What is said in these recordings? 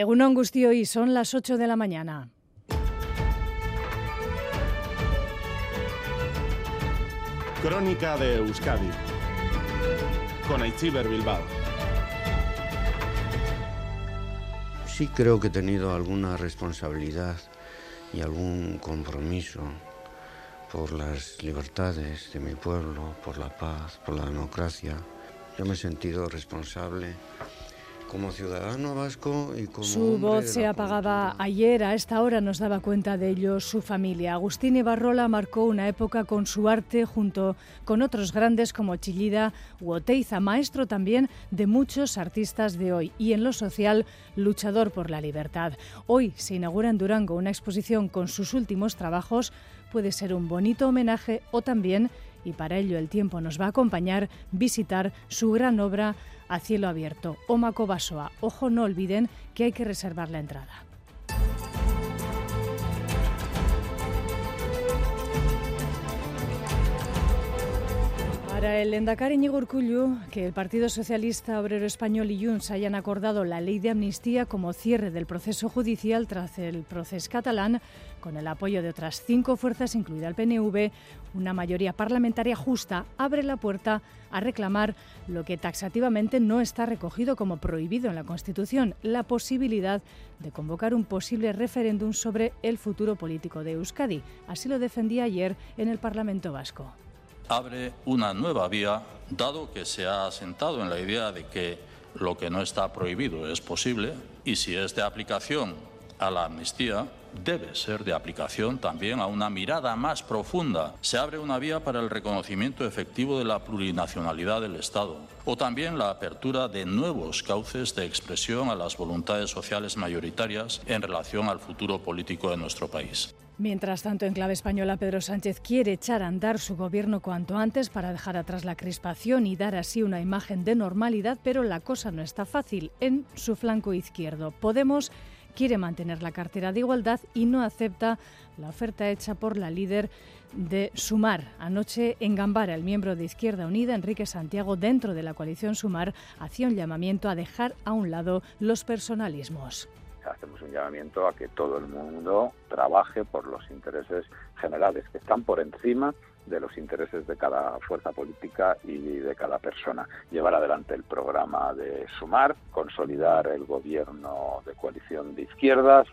Egunon y son las 8 de la mañana. Crónica de Euskadi con Aichiber Bilbao. Sí creo que he tenido alguna responsabilidad y algún compromiso por las libertades de mi pueblo, por la paz, por la democracia. Yo me he sentido responsable como ciudadano vasco y como Su voz se apagaba ayer, a esta hora nos daba cuenta de ello su familia. Agustín Ibarrola marcó una época con su arte junto con otros grandes como Chillida u Oteiza, maestro también de muchos artistas de hoy y en lo social luchador por la libertad. Hoy se inaugura en Durango una exposición con sus últimos trabajos, puede ser un bonito homenaje o también, y para ello el tiempo nos va a acompañar, visitar su gran obra a cielo abierto. Omaco Basoa. Ojo, no olviden que hay que reservar la entrada. Para el Endacari Íñigo que el Partido Socialista Obrero Español y Junts hayan acordado la ley de amnistía como cierre del proceso judicial tras el proceso catalán, con el apoyo de otras cinco fuerzas, incluida el PNV, una mayoría parlamentaria justa abre la puerta a reclamar lo que taxativamente no está recogido como prohibido en la Constitución, la posibilidad de convocar un posible referéndum sobre el futuro político de Euskadi. Así lo defendía ayer en el Parlamento Vasco abre una nueva vía, dado que se ha asentado en la idea de que lo que no está prohibido es posible y si es de aplicación a la amnistía, debe ser de aplicación también a una mirada más profunda. Se abre una vía para el reconocimiento efectivo de la plurinacionalidad del Estado o también la apertura de nuevos cauces de expresión a las voluntades sociales mayoritarias en relación al futuro político de nuestro país. Mientras tanto, en clave española, Pedro Sánchez quiere echar a andar su gobierno cuanto antes para dejar atrás la crispación y dar así una imagen de normalidad, pero la cosa no está fácil en su flanco izquierdo. Podemos quiere mantener la cartera de igualdad y no acepta la oferta hecha por la líder de Sumar. Anoche en Gambara, el miembro de Izquierda Unida, Enrique Santiago, dentro de la coalición Sumar, hacía un llamamiento a dejar a un lado los personalismos hacemos un llamamiento a que todo el mundo trabaje por los intereses generales, que están por encima de los intereses de cada fuerza política y de cada persona. Llevar adelante el programa de Sumar, consolidar el gobierno de coalición de izquierdas,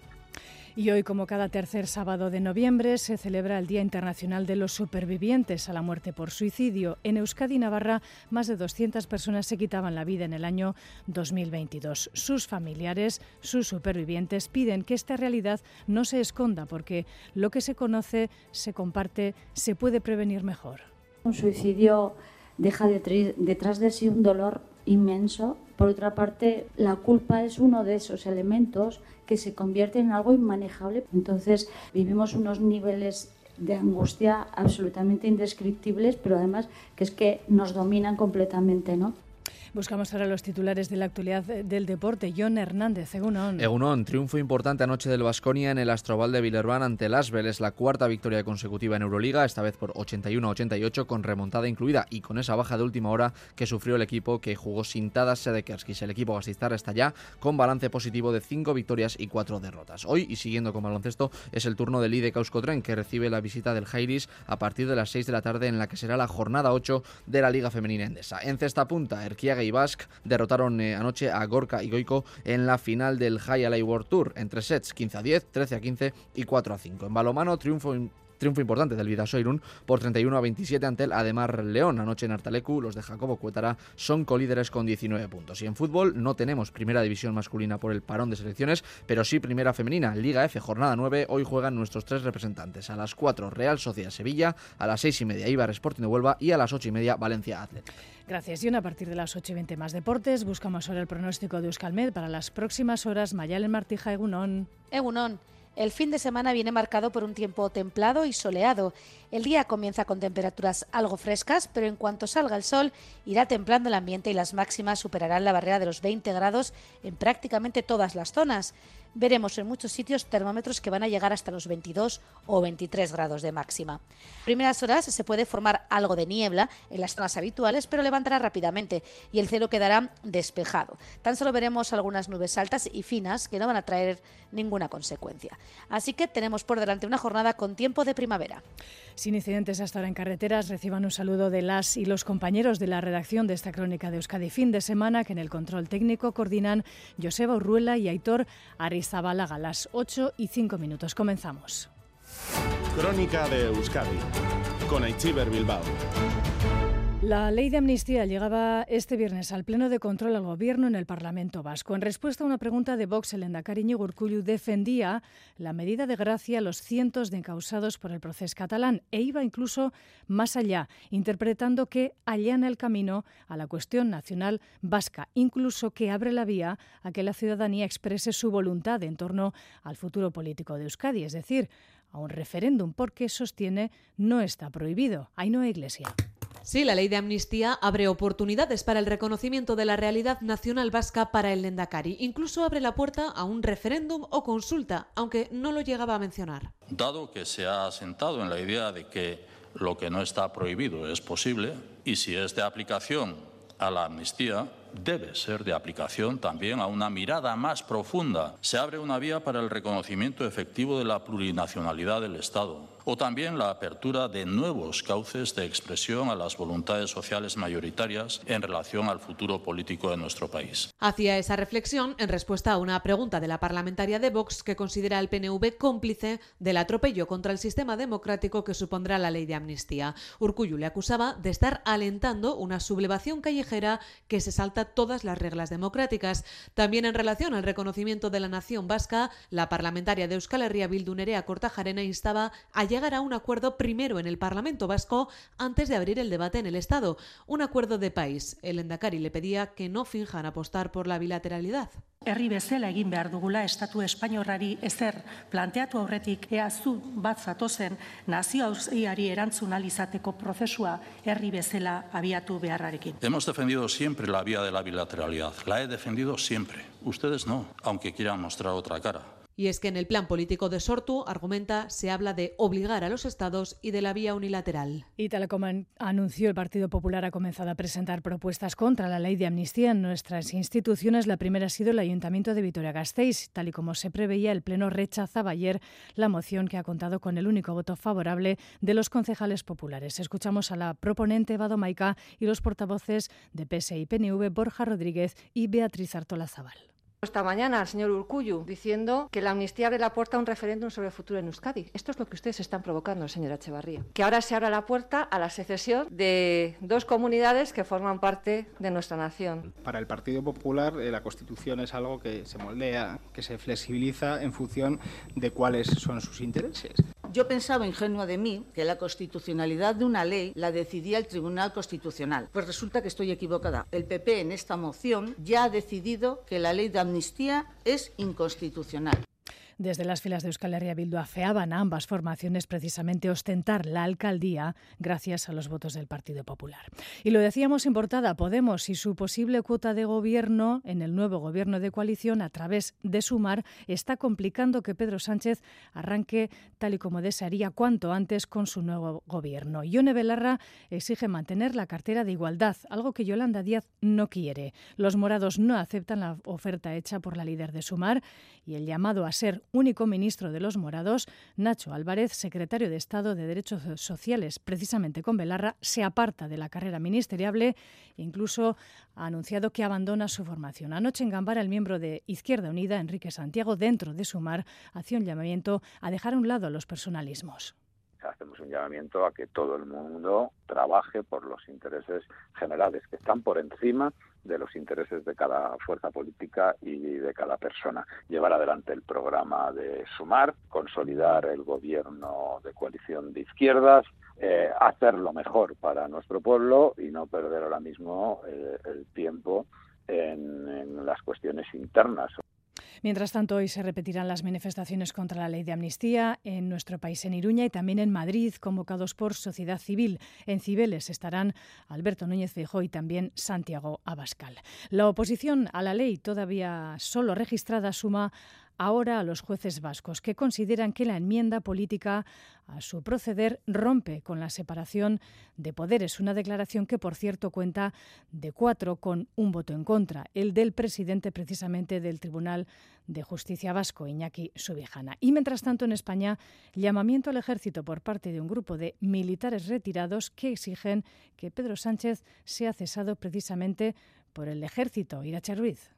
y hoy, como cada tercer sábado de noviembre, se celebra el Día Internacional de los Supervivientes a la muerte por suicidio. En Euskadi Navarra, más de 200 personas se quitaban la vida en el año 2022. Sus familiares, sus supervivientes, piden que esta realidad no se esconda porque lo que se conoce, se comparte, se puede prevenir mejor. Un suicidio deja detrás de sí un dolor inmenso. Por otra parte, la culpa es uno de esos elementos que se convierte en algo inmanejable. Entonces vivimos unos niveles de angustia absolutamente indescriptibles, pero además que es que nos dominan completamente, ¿no? Buscamos ahora los titulares de la actualidad del deporte. John Hernández, Egunon. Egunon, triunfo importante anoche del Vasconia en el Astroval de Villerban ante el Asbel. Es la cuarta victoria consecutiva en Euroliga, esta vez por 81-88 con remontada incluida y con esa baja de última hora que sufrió el equipo que jugó sin Tadas Sedekerskis. El equipo gasistar está ya con balance positivo de 5 victorias y 4 derrotas. Hoy, y siguiendo con baloncesto, es el turno del Ide Tren que recibe la visita del Jairis a partir de las 6 de la tarde en la que será la jornada 8 de la Liga Femenina Endesa. En cesta punta, Erquiaga y Basque derrotaron eh, anoche a Gorka y Goico en la final del High Alley World Tour entre sets 15 a 10, 13 a 15 y 4 a 5. En balomano, triunfo Triunfo importante del Vidasoirun por 31 a 27 ante el Ademar León. Anoche en Artalecu, los de Jacobo Cuétara son colíderes con 19 puntos. Y en fútbol no tenemos primera división masculina por el parón de selecciones, pero sí primera femenina. Liga F, jornada 9. Hoy juegan nuestros tres representantes. A las 4, Real Sociedad Sevilla. A las 6 y media, Ibar Sporting de Huelva. Y a las 8 y media, Valencia Atlético. Gracias, Y A partir de las 8 y 20 más deportes, buscamos ahora el pronóstico de Euskalmed para las próximas horas. Mayalen Martija, Egunon. Egunon. El fin de semana viene marcado por un tiempo templado y soleado. El día comienza con temperaturas algo frescas, pero en cuanto salga el sol irá templando el ambiente y las máximas superarán la barrera de los 20 grados en prácticamente todas las zonas. Veremos en muchos sitios termómetros que van a llegar hasta los 22 o 23 grados de máxima. Primeras horas se puede formar algo de niebla en las zonas habituales, pero levantará rápidamente y el cielo quedará despejado. Tan solo veremos algunas nubes altas y finas que no van a traer ninguna consecuencia. Así que tenemos por delante una jornada con tiempo de primavera. Sin incidentes hasta ahora en carreteras, reciban un saludo de las y los compañeros de la redacción de esta crónica de Euskadi fin de semana que en el control técnico coordinan Joseba Urruela y Aitor Arizabalaga. Las 8 y 5 minutos. Comenzamos. Crónica de Euskadi con Aichiber Bilbao. La ley de amnistía llegaba este viernes al pleno de control al gobierno en el Parlamento Vasco. En respuesta a una pregunta de Vox, el Endacari Urcullu defendía la medida de gracia a los cientos de encausados por el proceso catalán e iba incluso más allá, interpretando que allana el camino a la cuestión nacional vasca, incluso que abre la vía a que la ciudadanía exprese su voluntad en torno al futuro político de Euskadi, es decir, a un referéndum, porque sostiene no está prohibido. Ahí no hay iglesia. Sí, la ley de amnistía abre oportunidades para el reconocimiento de la realidad nacional vasca para el Lendakari. Incluso abre la puerta a un referéndum o consulta, aunque no lo llegaba a mencionar. Dado que se ha asentado en la idea de que lo que no está prohibido es posible, y si es de aplicación a la amnistía, debe ser de aplicación también a una mirada más profunda. Se abre una vía para el reconocimiento efectivo de la plurinacionalidad del Estado o también la apertura de nuevos cauces de expresión a las voluntades sociales mayoritarias en relación al futuro político de nuestro país. Hacía esa reflexión en respuesta a una pregunta de la parlamentaria de Vox que considera al PNV cómplice del atropello contra el sistema democrático que supondrá la ley de amnistía. Urcullu le acusaba de estar alentando una sublevación callejera que se salta todas las reglas democráticas. También en relación al reconocimiento de la nación vasca, la parlamentaria de Euskal Herria Bildu Nerea Cortajarena instaba a llegar a un acuerdo primero en el Parlamento vasco antes de abrir el debate en el Estado. Un acuerdo de país. El Endacari le pedía que no finjan apostar por la bilateralidad. herri bezala egin behar dugula estatu espainiorrari ezer planteatu aurretik ea zu bat zatozen nazio auziari erantzun alizateko prozesua herri bezala abiatu beharrarekin. Hemos defendido siempre la vía de la bilateralidad. La he defendido siempre. Ustedes no, aunque quieran mostrar otra cara. Y es que en el plan político de Sortu, argumenta, se habla de obligar a los estados y de la vía unilateral. Y tal como anunció el Partido Popular, ha comenzado a presentar propuestas contra la ley de amnistía en nuestras instituciones. La primera ha sido el Ayuntamiento de Vitoria-Gasteiz. Tal y como se preveía, el Pleno rechazaba ayer la moción que ha contado con el único voto favorable de los concejales populares. Escuchamos a la proponente Vado Maica y los portavoces de PSI y PNV, Borja Rodríguez y Beatriz Artola Zaval esta mañana al señor Urcuyu diciendo que la amnistía abre la puerta a un referéndum sobre el futuro en Euskadi. Esto es lo que ustedes están provocando, señora Echevarría. Que ahora se abra la puerta a la secesión de dos comunidades que forman parte de nuestra nación. Para el Partido Popular eh, la Constitución es algo que se moldea, que se flexibiliza en función de cuáles son sus intereses. Yo pensaba ingenua de mí que la constitucionalidad de una ley la decidía el Tribunal Constitucional. Pues resulta que estoy equivocada. El PP en esta moción ya ha decidido que la ley de amnistía es inconstitucional. Desde las filas de Euskal Herria Bildu afeaban a ambas formaciones precisamente ostentar la alcaldía gracias a los votos del Partido Popular. Y lo decíamos en portada, Podemos y su posible cuota de gobierno en el nuevo gobierno de coalición a través de Sumar está complicando que Pedro Sánchez arranque tal y como desearía cuanto antes con su nuevo gobierno. Ione Belarra exige mantener la cartera de igualdad, algo que Yolanda Díaz no quiere. Los morados no aceptan la oferta hecha por la líder de Sumar y el llamado a ser único ministro de los morados, Nacho Álvarez, secretario de Estado de Derechos Sociales, precisamente con Belarra, se aparta de la carrera ministeriable e incluso ha anunciado que abandona su formación. Anoche en Gambara, el miembro de Izquierda Unida, Enrique Santiago, dentro de Sumar, hacía un llamamiento a dejar a un lado los personalismos hacemos un llamamiento a que todo el mundo trabaje por los intereses generales, que están por encima de los intereses de cada fuerza política y de cada persona. Llevar adelante el programa de Sumar, consolidar el gobierno de coalición de izquierdas, eh, hacer lo mejor para nuestro pueblo y no perder ahora mismo eh, el tiempo en, en las cuestiones internas. Mientras tanto, hoy se repetirán las manifestaciones contra la ley de amnistía en nuestro país, en Iruña y también en Madrid, convocados por Sociedad Civil. En Cibeles estarán Alberto Núñez Feijóo y también Santiago Abascal. La oposición a la ley, todavía solo registrada, suma ahora a los jueces vascos, que consideran que la enmienda política a su proceder rompe con la separación de poderes. Una declaración que, por cierto, cuenta de cuatro con un voto en contra, el del presidente precisamente del Tribunal de Justicia Vasco, Iñaki Subijana. Y mientras tanto, en España, llamamiento al ejército por parte de un grupo de militares retirados que exigen que Pedro Sánchez sea cesado precisamente por el ejército. Iracha Ruiz.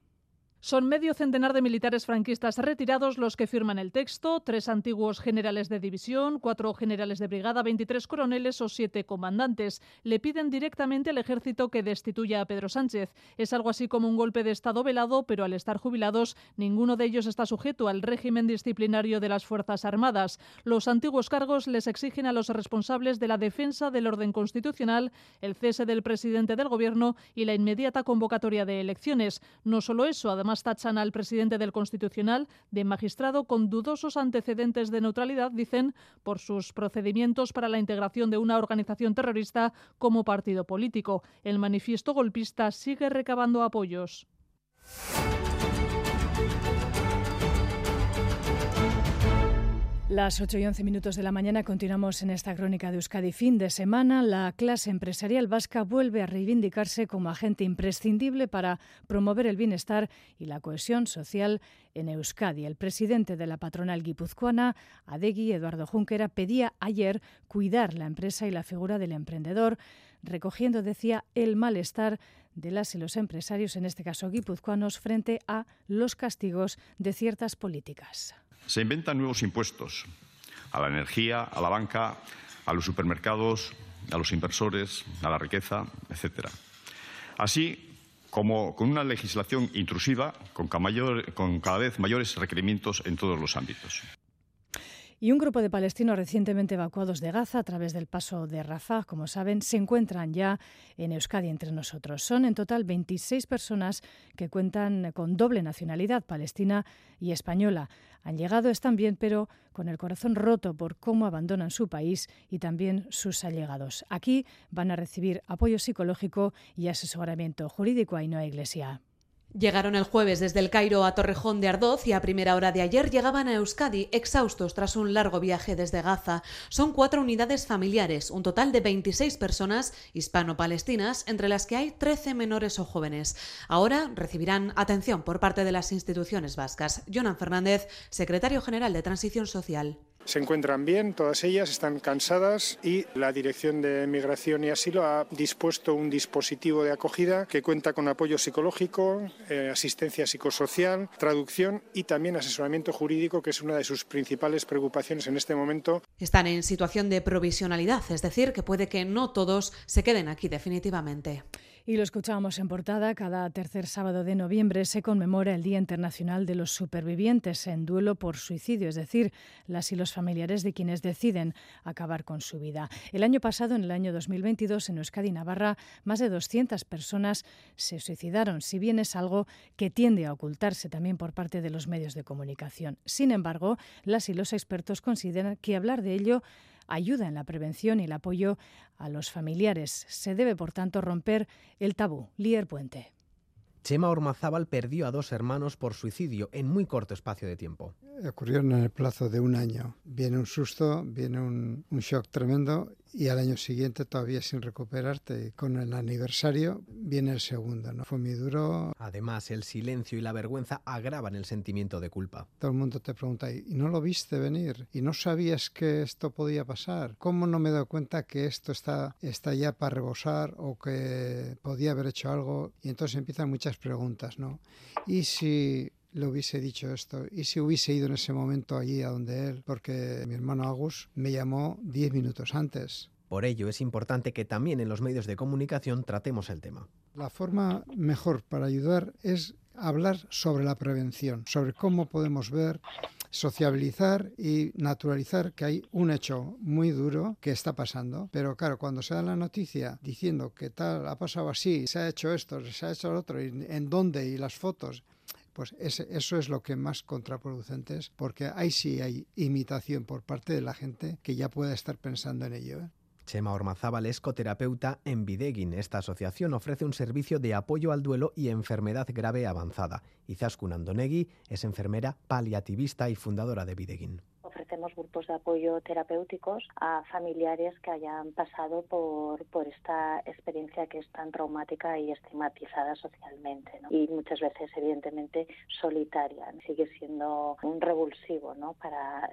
Son medio centenar de militares franquistas retirados los que firman el texto, tres antiguos generales de división, cuatro generales de brigada, 23 coroneles o siete comandantes. Le piden directamente al ejército que destituya a Pedro Sánchez. Es algo así como un golpe de Estado velado, pero al estar jubilados, ninguno de ellos está sujeto al régimen disciplinario de las Fuerzas Armadas. Los antiguos cargos les exigen a los responsables de la defensa del orden constitucional, el cese del presidente del Gobierno y la inmediata convocatoria de elecciones. No solo eso, además Además, tachan al presidente del Constitucional de magistrado con dudosos antecedentes de neutralidad, dicen, por sus procedimientos para la integración de una organización terrorista como partido político. El manifiesto golpista sigue recabando apoyos. Las 8 y 11 minutos de la mañana continuamos en esta crónica de Euskadi. Fin de semana, la clase empresarial vasca vuelve a reivindicarse como agente imprescindible para promover el bienestar y la cohesión social en Euskadi. El presidente de la patronal guipuzcoana, Adegui, Eduardo Junquera, pedía ayer cuidar la empresa y la figura del emprendedor, recogiendo, decía, el malestar de las y los empresarios, en este caso guipuzcoanos, frente a los castigos de ciertas políticas. Se inventan nuevos impuestos a la energía, a la banca, a los supermercados, a los inversores, a la riqueza, etcétera. Así como con una legislación intrusiva con cada vez mayores requerimientos en todos los ámbitos. Y un grupo de palestinos recientemente evacuados de Gaza a través del paso de Rafah, como saben, se encuentran ya en Euskadi entre nosotros. Son en total 26 personas que cuentan con doble nacionalidad, palestina y española. Han llegado, están bien, pero con el corazón roto por cómo abandonan su país y también sus allegados. Aquí van a recibir apoyo psicológico y asesoramiento jurídico a Ainhoa Iglesia. Llegaron el jueves desde el Cairo a Torrejón de Ardoz y a primera hora de ayer llegaban a Euskadi exhaustos tras un largo viaje desde Gaza. Son cuatro unidades familiares, un total de 26 personas hispano-palestinas, entre las que hay 13 menores o jóvenes. Ahora recibirán atención por parte de las instituciones vascas. Jonan Fernández, secretario general de Transición Social se encuentran bien, todas ellas están cansadas y la Dirección de Migración y Asilo ha dispuesto un dispositivo de acogida que cuenta con apoyo psicológico, eh, asistencia psicosocial, traducción y también asesoramiento jurídico, que es una de sus principales preocupaciones en este momento. Están en situación de provisionalidad, es decir, que puede que no todos se queden aquí definitivamente. Y lo escuchábamos en portada, cada tercer sábado de noviembre se conmemora el Día Internacional de los Supervivientes en duelo por suicidio, es decir, las y los familiares de quienes deciden acabar con su vida. El año pasado, en el año 2022, en Euskadi Navarra, más de 200 personas se suicidaron, si bien es algo que tiende a ocultarse también por parte de los medios de comunicación. Sin embargo, las y los expertos consideran que hablar de ello ayuda en la prevención y el apoyo a los familiares. Se debe, por tanto, romper el tabú. Lier Puente. Chema Ormazábal perdió a dos hermanos por suicidio en muy corto espacio de tiempo. Ocurrió en el plazo de un año. Viene un susto, viene un, un shock tremendo y al año siguiente todavía sin recuperarte. Con el aniversario viene el segundo, ¿no? Fue muy duro. Además, el silencio y la vergüenza agravan el sentimiento de culpa. Todo el mundo te pregunta, ¿y no lo viste venir? ¿Y no sabías que esto podía pasar? ¿Cómo no me he dado cuenta que esto está, está ya para rebosar o que podía haber hecho algo? Y entonces empiezan muchas preguntas, ¿no? ¿Y si le hubiese dicho esto y si hubiese ido en ese momento allí a donde él, porque mi hermano Agus me llamó diez minutos antes. Por ello es importante que también en los medios de comunicación tratemos el tema. La forma mejor para ayudar es hablar sobre la prevención, sobre cómo podemos ver, sociabilizar y naturalizar que hay un hecho muy duro que está pasando. Pero claro, cuando se da la noticia diciendo que tal ha pasado así, se ha hecho esto, se ha hecho lo otro, y en dónde y las fotos, pues eso es lo que más contraproducente es, porque ahí sí hay imitación por parte de la gente que ya pueda estar pensando en ello. ¿eh? Chema Ormazábal es coterapeuta en Videguin. Esta asociación ofrece un servicio de apoyo al duelo y enfermedad grave avanzada. Izaskun Andonegui es enfermera paliativista y fundadora de Videguin ofrecemos grupos de apoyo terapéuticos a familiares que hayan pasado por, esta experiencia que es tan traumática y estigmatizada socialmente y muchas veces evidentemente solitaria. Sigue siendo un revulsivo ¿no? para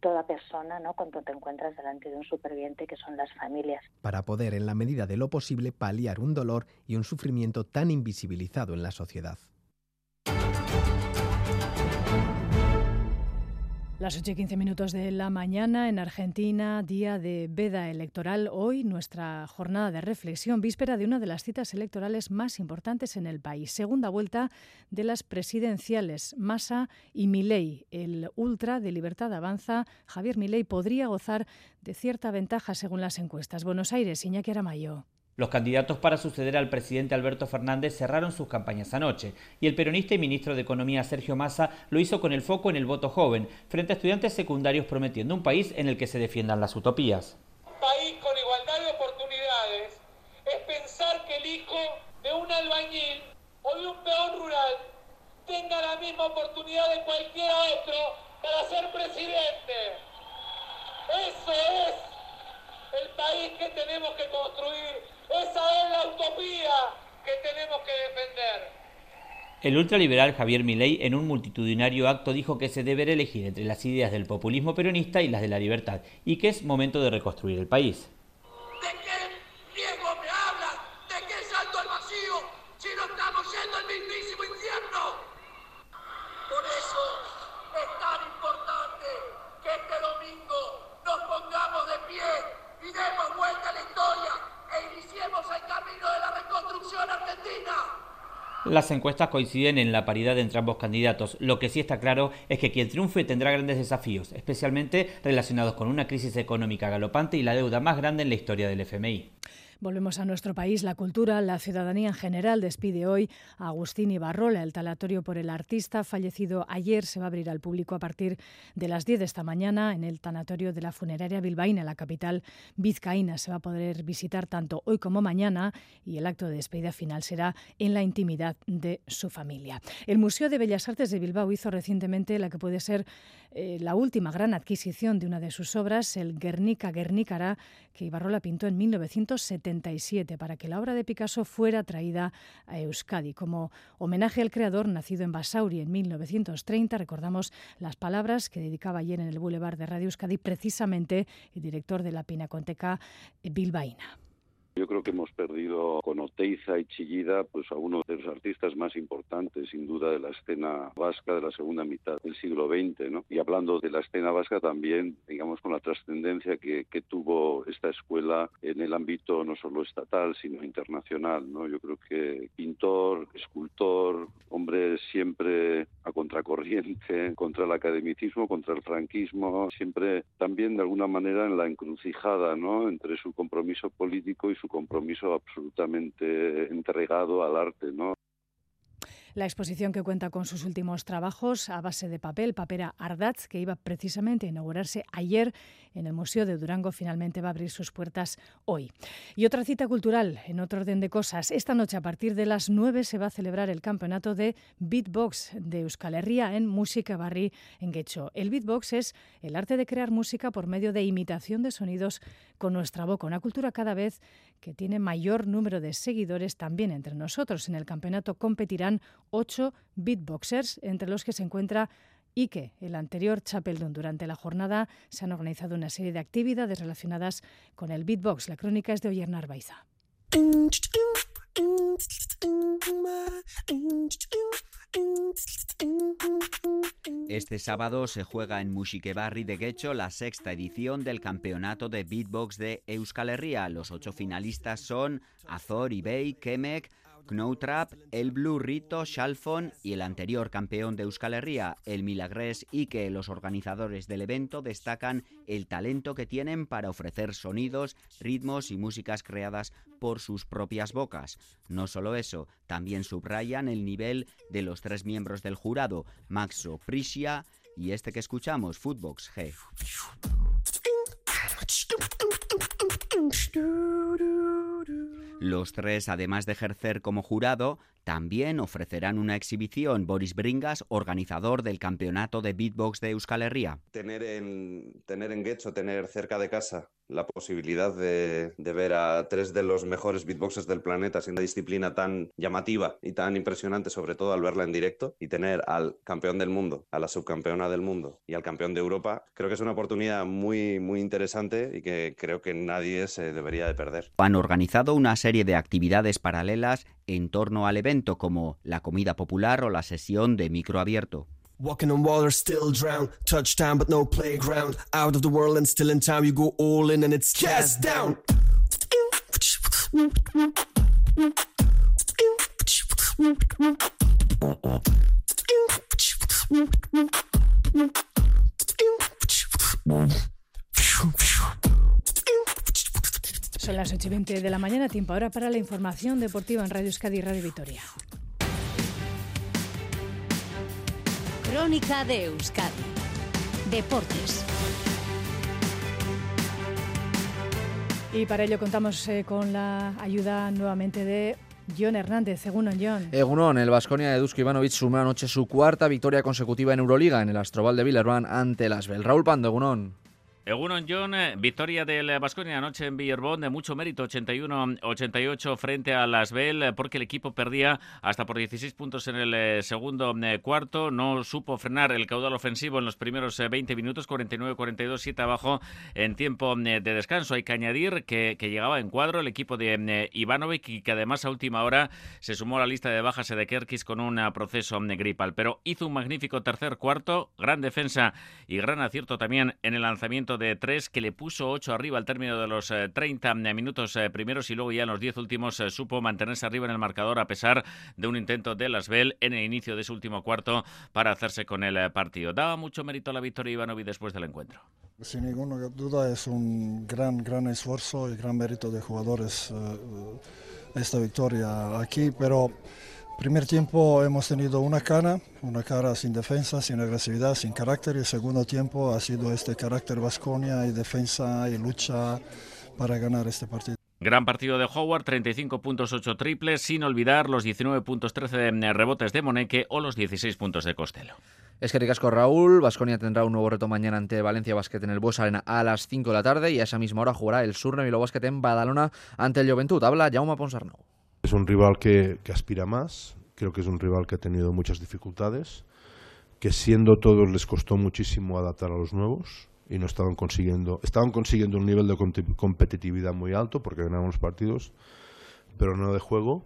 toda persona ¿no? cuando te encuentras delante de un superviviente que son las familias. Para poder en la medida de lo posible paliar un dolor y un sufrimiento tan invisibilizado en la sociedad. Las 8 y 15 minutos de la mañana en Argentina, día de veda electoral. Hoy nuestra jornada de reflexión, víspera de una de las citas electorales más importantes en el país. Segunda vuelta de las presidenciales. Massa y Milei. El ultra de Libertad Avanza, Javier Milei, podría gozar de cierta ventaja según las encuestas. Buenos Aires, Iñaki Aramayo. Los candidatos para suceder al presidente Alberto Fernández cerraron sus campañas anoche y el peronista y ministro de Economía Sergio Massa lo hizo con el foco en el voto joven, frente a estudiantes secundarios prometiendo un país en el que se defiendan las utopías. Un país con igualdad de oportunidades es pensar que el hijo de un albañil o de un peón rural tenga la misma oportunidad de cualquier otro para ser presidente. Eso es el país que tenemos que construir esa es la utopía que tenemos que defender. El ultraliberal Javier Milei en un multitudinario acto dijo que se deberá elegir entre las ideas del populismo peronista y las de la libertad y que es momento de reconstruir el país. Las encuestas coinciden en la paridad entre ambos candidatos. Lo que sí está claro es que quien triunfe tendrá grandes desafíos, especialmente relacionados con una crisis económica galopante y la deuda más grande en la historia del FMI. Volvemos a nuestro país. La cultura, la ciudadanía en general despide hoy a Agustín Ibarrola. El talatorio por el artista fallecido ayer se va a abrir al público a partir de las 10 de esta mañana en el tanatorio de la funeraria Bilbaína, la capital vizcaína. Se va a poder visitar tanto hoy como mañana y el acto de despedida final será en la intimidad de su familia. El Museo de Bellas Artes de Bilbao hizo recientemente la que puede ser eh, la última gran adquisición de una de sus obras, el Guernica Guernicara, que Ibarrola pintó en 1977 para que la obra de Picasso fuera traída a Euskadi. Como homenaje al creador, nacido en Basauri en 1930, recordamos las palabras que dedicaba ayer en el Boulevard de Radio Euskadi precisamente el director de la Pinacoteca Bilbaína. Yo creo que hemos perdido con Oteiza y Chillida pues a uno de los artistas más importantes, sin duda, de la escena vasca de la segunda mitad del siglo XX, ¿no? Y hablando de la escena vasca también, digamos, con la trascendencia que, que tuvo esta escuela en el ámbito no solo estatal, sino internacional, ¿no? Yo creo que pintor, escultor, hombre siempre a contracorriente, contra el academicismo, contra el franquismo, siempre también de alguna manera en la encrucijada, ¿no? Entre su compromiso político y su compromiso absolutamente entregado al arte. La exposición que cuenta con sus últimos trabajos a base de papel, Papera Ardatz, que iba precisamente a inaugurarse ayer en el Museo de Durango, finalmente va a abrir sus puertas hoy. Y otra cita cultural, en otro orden de cosas. Esta noche, a partir de las 9, se va a celebrar el campeonato de beatbox de Euskal Herria en Música Barri en Guecho. El beatbox es el arte de crear música por medio de imitación de sonidos con nuestra boca, una cultura cada vez que tiene mayor número de seguidores también entre nosotros. En el campeonato competirán ocho beatboxers, entre los que se encuentra Ike, el anterior Chapeldon. Durante la jornada se han organizado una serie de actividades relacionadas con el beatbox. La crónica es de Oyer Narvaiza. Este sábado se juega en Musikebarri de Guecho la sexta edición del campeonato de beatbox de Euskal Herria. Los ocho finalistas son Azor, Ibey, Kemek, Knoutrap, el Blue Rito, Shalfon y el anterior campeón de Euskal Herria, el Milagres, y que los organizadores del evento destacan el talento que tienen para ofrecer sonidos, ritmos y músicas creadas por sus propias bocas. No solo eso, también subrayan el nivel de los tres miembros del jurado, Maxo Prisia y este que escuchamos, Footbox G. Los tres, además de ejercer como jurado, también ofrecerán una exhibición. Boris Bringas, organizador del campeonato de beatbox de Euskal Herria. Tener en, tener en Guecho, tener cerca de casa la posibilidad de, de, ver a tres de los mejores beatboxers del planeta sin una disciplina tan llamativa y tan impresionante, sobre todo al verla en directo, y tener al campeón del mundo, a la subcampeona del mundo y al campeón de Europa, creo que es una oportunidad muy, muy interesante y que creo que nadie se debería de perder. Han organizado una serie de actividades paralelas en torno al evento como la comida popular o la sesión de micro abierto. Walking on water, still drown. Touchdown, but no playground. Out of the world and still in town. You go all in and it's cast down. Son las 8 y 20 de la mañana, tiempo ahora para la información deportiva en Radio Euskadi y Radio Vitoria. Crónica de Euskadi. Deportes. Y para ello contamos eh, con la ayuda nuevamente de John Hernández. Egunon, John. Egunon, el Vasconia de Dusko Ivanovic sumó anoche su cuarta victoria consecutiva en Euroliga en el Astrobal de Villerban ante el Asbel. Raúl Pando, Egunon. Egunon John, victoria del Vasconia anoche en Villerbón de mucho mérito, 81-88 frente a Las Bell, porque el equipo perdía hasta por 16 puntos en el segundo cuarto, no supo frenar el caudal ofensivo en los primeros 20 minutos, 49-42, 7 abajo en tiempo de descanso. Hay que añadir que, que llegaba en cuadro el equipo de Ivanovic y que además a última hora se sumó a la lista de bajas de Kerkis con un proceso gripal, pero hizo un magnífico tercer cuarto, gran defensa y gran acierto también en el lanzamiento de tres que le puso ocho arriba al término de los eh, 30 minutos eh, primeros y luego ya en los 10 últimos eh, supo mantenerse arriba en el marcador a pesar de un intento de Lasbel en el inicio de su último cuarto para hacerse con el partido. Daba mucho mérito a la victoria Ivanovic después del encuentro. Sin ninguna duda es un gran, gran esfuerzo y gran mérito de jugadores esta victoria aquí, pero Primer tiempo hemos tenido una cara, una cara sin defensa, sin agresividad, sin carácter y el segundo tiempo ha sido este carácter Vasconia y defensa y lucha para ganar este partido. Gran partido de Howard, 35 puntos, 8 triples, sin olvidar los 19 puntos, 13 de rebotes de Moneque o los 16 puntos de Costello. Es que ricasco Raúl, Vasconia tendrá un nuevo reto mañana ante Valencia Basket en el Bues Arena a las 5 de la tarde y a esa misma hora jugará el Surne Vilo Basket en Badalona ante el Juventud. Habla Jaume Ponsarnau. Es un rival que, aspira más, creo que es un rival que ha tenido muchas dificultades, que siendo todos les costó muchísimo adaptar a los nuevos y no estaban consiguiendo, estaban consiguiendo un nivel de competitividad muy alto porque ganaban los partidos, pero no de juego.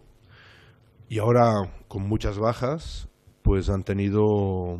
Y ahora, con muchas bajas, pues han tenido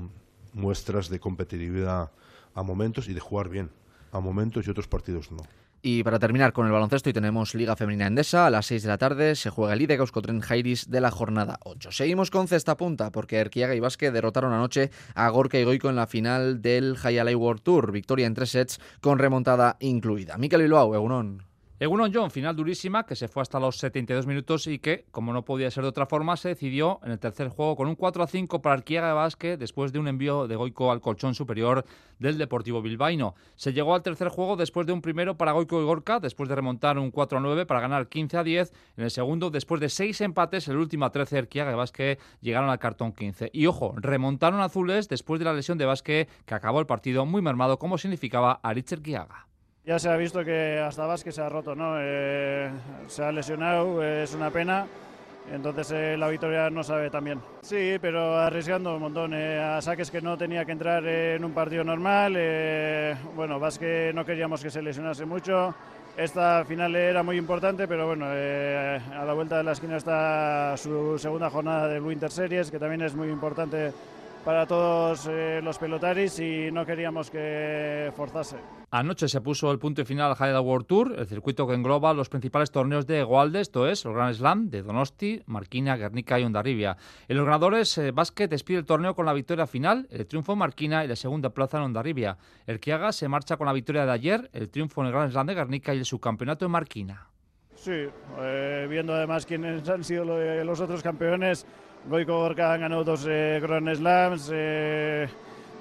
muestras de competitividad a momentos y de jugar bien a momentos y otros partidos no. Y para terminar con el baloncesto, y tenemos Liga Femenina Endesa, a las 6 de la tarde se juega el IDE Euskotren Jairis de la jornada 8. Seguimos con cesta punta, porque Erquiaga y Basque derrotaron anoche a Gorka y Goico en la final del Hayalay World Tour, victoria en tres sets con remontada incluida. Mikel Bilbao, Egunon. Egunon John, final durísima que se fue hasta los 72 minutos y que, como no podía ser de otra forma, se decidió en el tercer juego con un 4 a 5 para Arquiaga de Basque después de un envío de Goico al colchón superior del Deportivo Bilbaíno. Se llegó al tercer juego después de un primero para Goico y Gorka, después de remontar un 4 a 9 para ganar 15 a 10. En el segundo, después de seis empates, el último a 13, Arquiaga de Basque llegaron al cartón 15. Y ojo, remontaron azules después de la lesión de Basque que acabó el partido muy mermado como significaba Aritz Erquiaga. Ya se ha visto que hasta Vázquez se ha roto, ¿no? Eh, se ha lesionado, es una pena. Entonces eh, la victoria no sabe tan bien. Sí, pero arriesgando un montón. Eh, a saques que no tenía que entrar en un partido normal. Eh, bueno, Vázquez no queríamos que se lesionase mucho. Esta final era muy importante, pero bueno, eh, a la vuelta de la esquina está su segunda jornada del Winter Series, que también es muy importante para todos eh, los pelotaris y no queríamos que forzase. Anoche se puso el punto final al Haida World Tour, el circuito que engloba los principales torneos de Goalde, esto es, el Grand Slam de Donosti, Marquina, Guernica y Ondarribia. En los ganadores, eh, Básquet despide el torneo con la victoria final, el triunfo en Marquina y la segunda plaza en Ondarribia. El Kiaga se marcha con la victoria de ayer, el triunfo en el Grand Slam de Guernica y el subcampeonato en Marquina. Sí, eh, viendo además quiénes han sido los otros campeones, Goico Gorka ganado dos eh, Grand Slams, eh,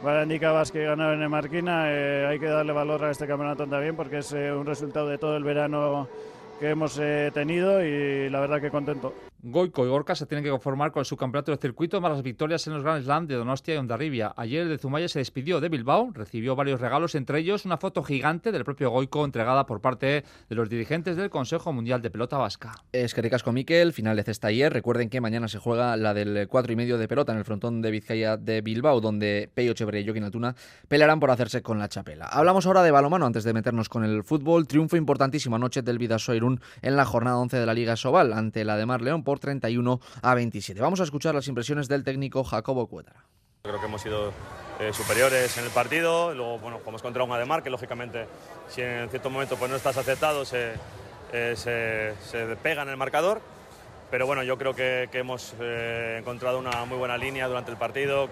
Barandica Vázquez ganó en Marquina, eh, hay que darle valor a este campeonato también porque es eh, un resultado de todo el verano que hemos tenido y la verdad que contento. Goico y Gorka se tienen que conformar con el subcampeonato del circuito más las victorias en los Grand Slam de Donostia y Ondarribia. Ayer el de Zumaya se despidió de Bilbao, recibió varios regalos, entre ellos una foto gigante del propio Goico entregada por parte de los dirigentes del Consejo Mundial de Pelota Vasca. Es que ricasco Miquel, final de cesta ayer. Recuerden que mañana se juega la del 4 y medio de pelota en el frontón de Vizcaya de Bilbao, donde Peyo Echeverría y Joaquín Altuna pelearán por hacerse con la chapela. Hablamos ahora de balomano antes de meternos con el fútbol. Triunfo importantísimo anoche del Vidasoa Irún en la jornada 11 de la Liga Sobal ante la de Mar León 31 a 27. Vamos a escuchar las impresiones del técnico Jacobo Cuétara. Creo que hemos sido eh, superiores en el partido, luego bueno, jugamos contra un Ademar que lógicamente si en cierto momento pues, no estás aceptado se, eh, se, se, pega en el marcador, pero bueno, yo creo que, que hemos eh, encontrado una muy buena línea durante el partido,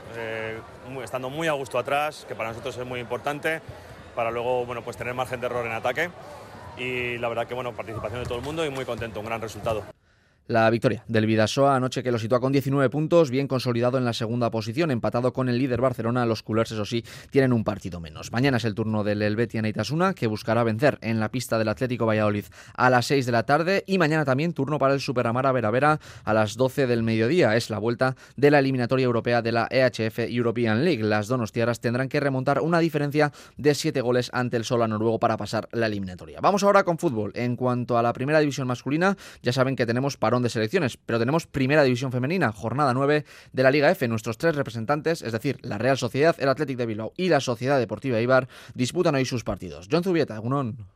muy, estando muy a gusto atrás, que para nosotros es muy importante, para luego bueno, pues tener margen de error en ataque y la verdad que bueno, participación de todo el mundo y muy contento, un gran resultado. La victoria del Vidasoa anoche que lo sitúa con 19 puntos, bien consolidado en la segunda posición, empatado con el líder Barcelona. Los culers, eso sí, tienen un partido menos. Mañana es el turno del Helvetia Neitasuna, que buscará vencer en la pista del Atlético Valladolid a las 6 de la tarde. Y mañana también turno para el Superamara Veravera a las 12 del mediodía. Es la vuelta de la eliminatoria europea de la EHF European League. Las donostiaras tendrán que remontar una diferencia de 7 goles ante el Sola Noruego para pasar la eliminatoria. Vamos ahora con fútbol. En cuanto a la primera división masculina, ya saben que tenemos parón de selecciones, pero tenemos Primera División Femenina, jornada 9 de la Liga F. Nuestros tres representantes, es decir, la Real Sociedad, el Athletic de Bilbao y la Sociedad Deportiva Ibar, disputan hoy sus partidos. John Zubieta, Egunon.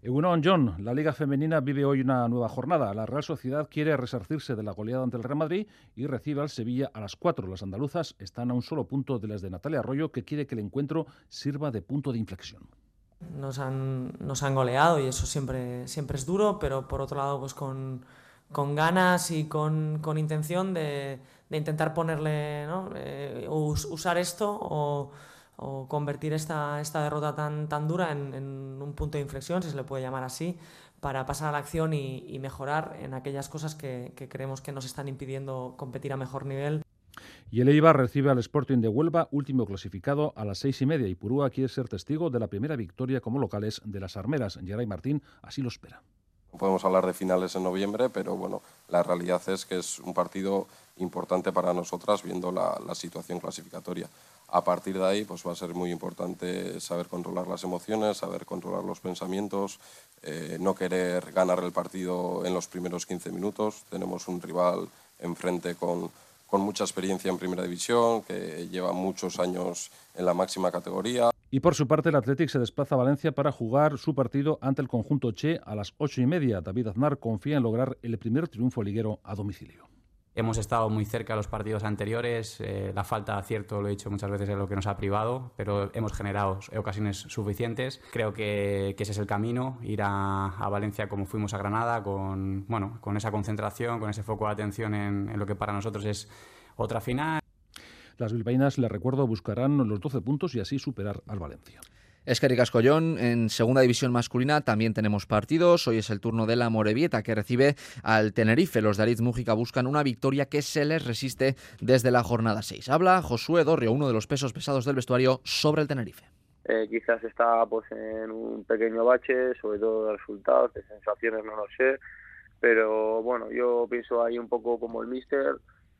Egunon, John. La Liga Femenina vive hoy una nueva jornada. La Real Sociedad quiere resarcirse de la goleada ante el Real Madrid y recibe al Sevilla a las 4. Las andaluzas están a un solo punto de las de Natalia Arroyo, que quiere que el encuentro sirva de punto de inflexión. Nos han, nos han goleado y eso siempre, siempre es duro, pero por otro lado, pues con con ganas y con, con intención de, de, intentar ponerle, ¿no? eh, usar esto o, o, convertir esta, esta derrota tan, tan dura en, en, un punto de inflexión, si se le puede llamar así, para pasar a la acción y, y mejorar en aquellas cosas que, que, creemos que nos están impidiendo competir a mejor nivel. Y el Eibar recibe al Sporting de Huelva, último clasificado, a las seis y media. Y Purúa quiere ser testigo de la primera victoria como locales de las Armeras. Geray Martín así lo espera. Podemos hablar de finales en noviembre, pero bueno, la realidad es que es un partido importante para nosotras viendo la, situación clasificatoria. A partir de ahí, pues va a ser muy importante saber controlar las emociones, saber controlar los pensamientos, eh, no querer ganar el partido en los primeros 15 minutos. Tenemos un rival enfrente con mucha experiencia en primera división, que lleva muchos años en la máxima categoría. Y por su parte, el Athletic se desplaza a Valencia para jugar su partido ante el conjunto Che a las ocho y media. David Aznar confía en lograr el primer triunfo liguero a domicilio. Hemos estado muy cerca de los partidos anteriores. Eh, la falta de acierto, lo he dicho muchas veces, es lo que nos ha privado, pero hemos generado ocasiones suficientes. Creo que, ese es el camino, ir a, Valencia como fuimos a Granada, con, bueno, con esa concentración, con ese foco de atención en, en lo que para nosotros es otra final. Las bilbaínas, les recuerdo, buscarán los 12 puntos y así superar al Valencia. Es que Cascollón, en segunda división masculina también tenemos partidos. Hoy es el turno de la Morevieta que recibe al Tenerife. Los de Ariz Mújica buscan una victoria que se les resiste desde la jornada 6. Habla Josué Dorrio, uno de los pesos pesados del vestuario, sobre el Tenerife. Eh, quizás está pues en un pequeño bache, sobre todo de resultados, de sensaciones no lo sé, pero bueno, yo pienso ahí un poco como el míster,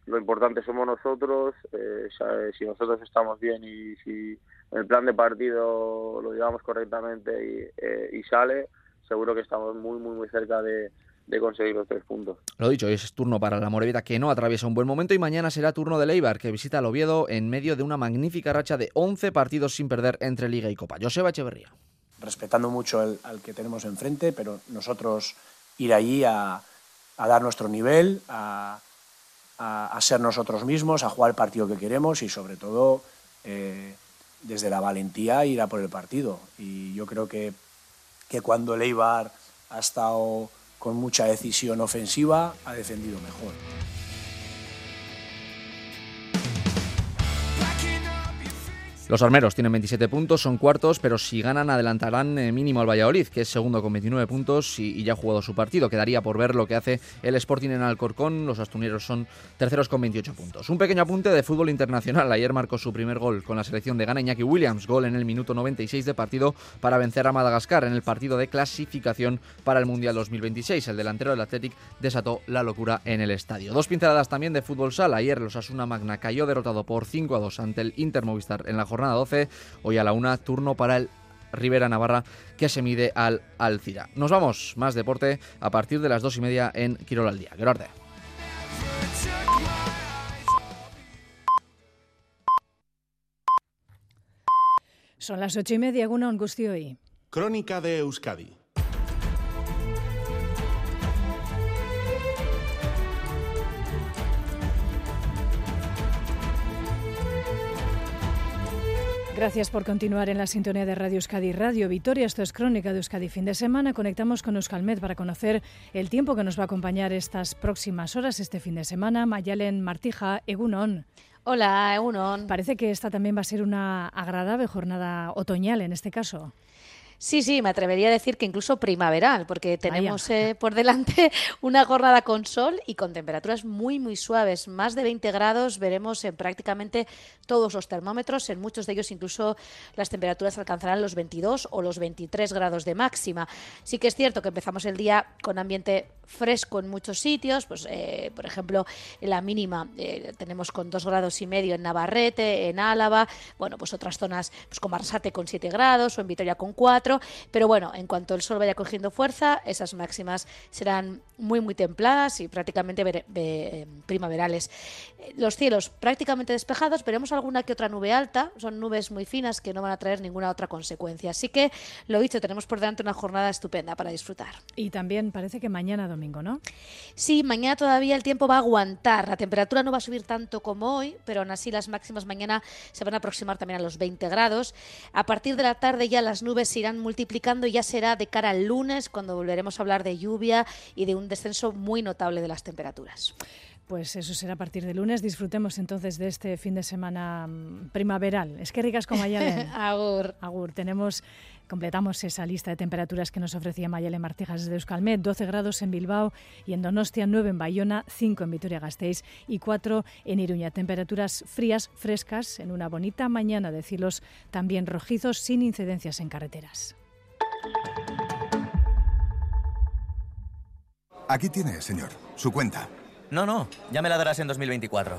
lo importante somos nosotros, eh, si nosotros estamos bien y si el plan de partido lo llevamos correctamente y, eh, y sale, seguro que estamos muy, muy, muy cerca de, de, conseguir los tres puntos. Lo dicho, hoy es turno para la Morevita que no atraviesa un buen momento y mañana será turno de Leibar que visita al Oviedo en medio de una magnífica racha de 11 partidos sin perder entre Liga y Copa. Joseba Echeverría. Respetando mucho el, al que tenemos enfrente, pero nosotros ir allí a, a dar nuestro nivel, a a, ser nosotros mismos, a jugar el partido que queremos y sobre todo eh, desde la valentía ir a por el partido. Y yo creo que, que cuando el Eibar ha estado con mucha decisión ofensiva, ha defendido mejor. Los armeros tienen 27 puntos, son cuartos, pero si ganan adelantarán eh, mínimo al Valladolid, que es segundo con 29 puntos y, ya ha jugado su partido. Quedaría por ver lo que hace el Sporting en Alcorcón. Los astunieros son terceros con 28 puntos. Un pequeño apunte de fútbol internacional. Ayer marcó su primer gol con la selección de Ghana Iñaki Williams, gol en el minuto 96 de partido para vencer a Madagascar en el partido de clasificación para el Mundial 2026. El delantero del Athletic desató la locura en el estadio. Dos pinceladas también de fútbol sala. Ayer los Asuna Magna cayó derrotado por 5 a 2 ante el Inter Movistar en la jornada jornada 12. Hoy a la una, turno para el Rivera Navarra que se mide al Alcira. Nos vamos, más deporte, a partir de las dos y media en Quirol al día. Gerardo. Son las ocho y media, una angustia hoy. Crónica de Euskadi Gracias por continuar en la sintonía de Radio Euskadi Radio Vitoria. Esto es Crónica de Euskadi fin de semana. Conectamos con Euskalmet para conocer el tiempo que nos va a acompañar estas próximas horas, este fin de semana. Mayalen Martija, Egunon. Hola, Egunon. Parece que esta también va a ser una agradable jornada otoñal en este caso. Sí, sí, me atrevería a decir que incluso primaveral, porque tenemos eh, por delante una jornada con sol y con temperaturas muy, muy suaves. Más de 20 grados veremos en prácticamente todos los termómetros. En muchos de ellos incluso las temperaturas alcanzarán los 22 o los 23 grados de máxima. Sí que es cierto que empezamos el día con ambiente fresco en muchos sitios. Pues, eh, por ejemplo, la mínima eh, tenemos con 2 grados y medio en Navarrete, en Álava. Bueno, pues otras zonas pues, como Arsate con 7 grados o en Vitoria con 4 pero bueno, en cuanto el sol vaya cogiendo fuerza, esas máximas serán muy, muy templadas y prácticamente primaverales. Los cielos prácticamente despejados, veremos alguna que otra nube alta, son nubes muy finas que no van a traer ninguna otra consecuencia. Así que, lo dicho, tenemos por delante una jornada estupenda para disfrutar. Y también parece que mañana domingo, ¿no? Sí, mañana todavía el tiempo va a aguantar. La temperatura no va a subir tanto como hoy, pero aún así las máximas mañana se van a aproximar también a los 20 grados. A partir de la tarde ya las nubes se irán multiplicando y ya será de cara al lunes cuando volveremos a hablar de lluvia y de un descenso muy notable de las temperaturas. Pues eso será a partir de lunes. Disfrutemos entonces de este fin de semana mm, primaveral. Es que ricas como Mayalen. Agur. Agur. Tenemos, completamos esa lista de temperaturas que nos ofrecía Mayalen Martijas desde Euskalmet. 12 grados en Bilbao y en Donostia, 9 en Bayona, 5 en Vitoria-Gasteiz y 4 en Iruña. Temperaturas frías, frescas, en una bonita mañana de cielos también rojizos, sin incidencias en carreteras. Aquí tiene, señor, su cuenta. No, no, ya me la darás en 2024.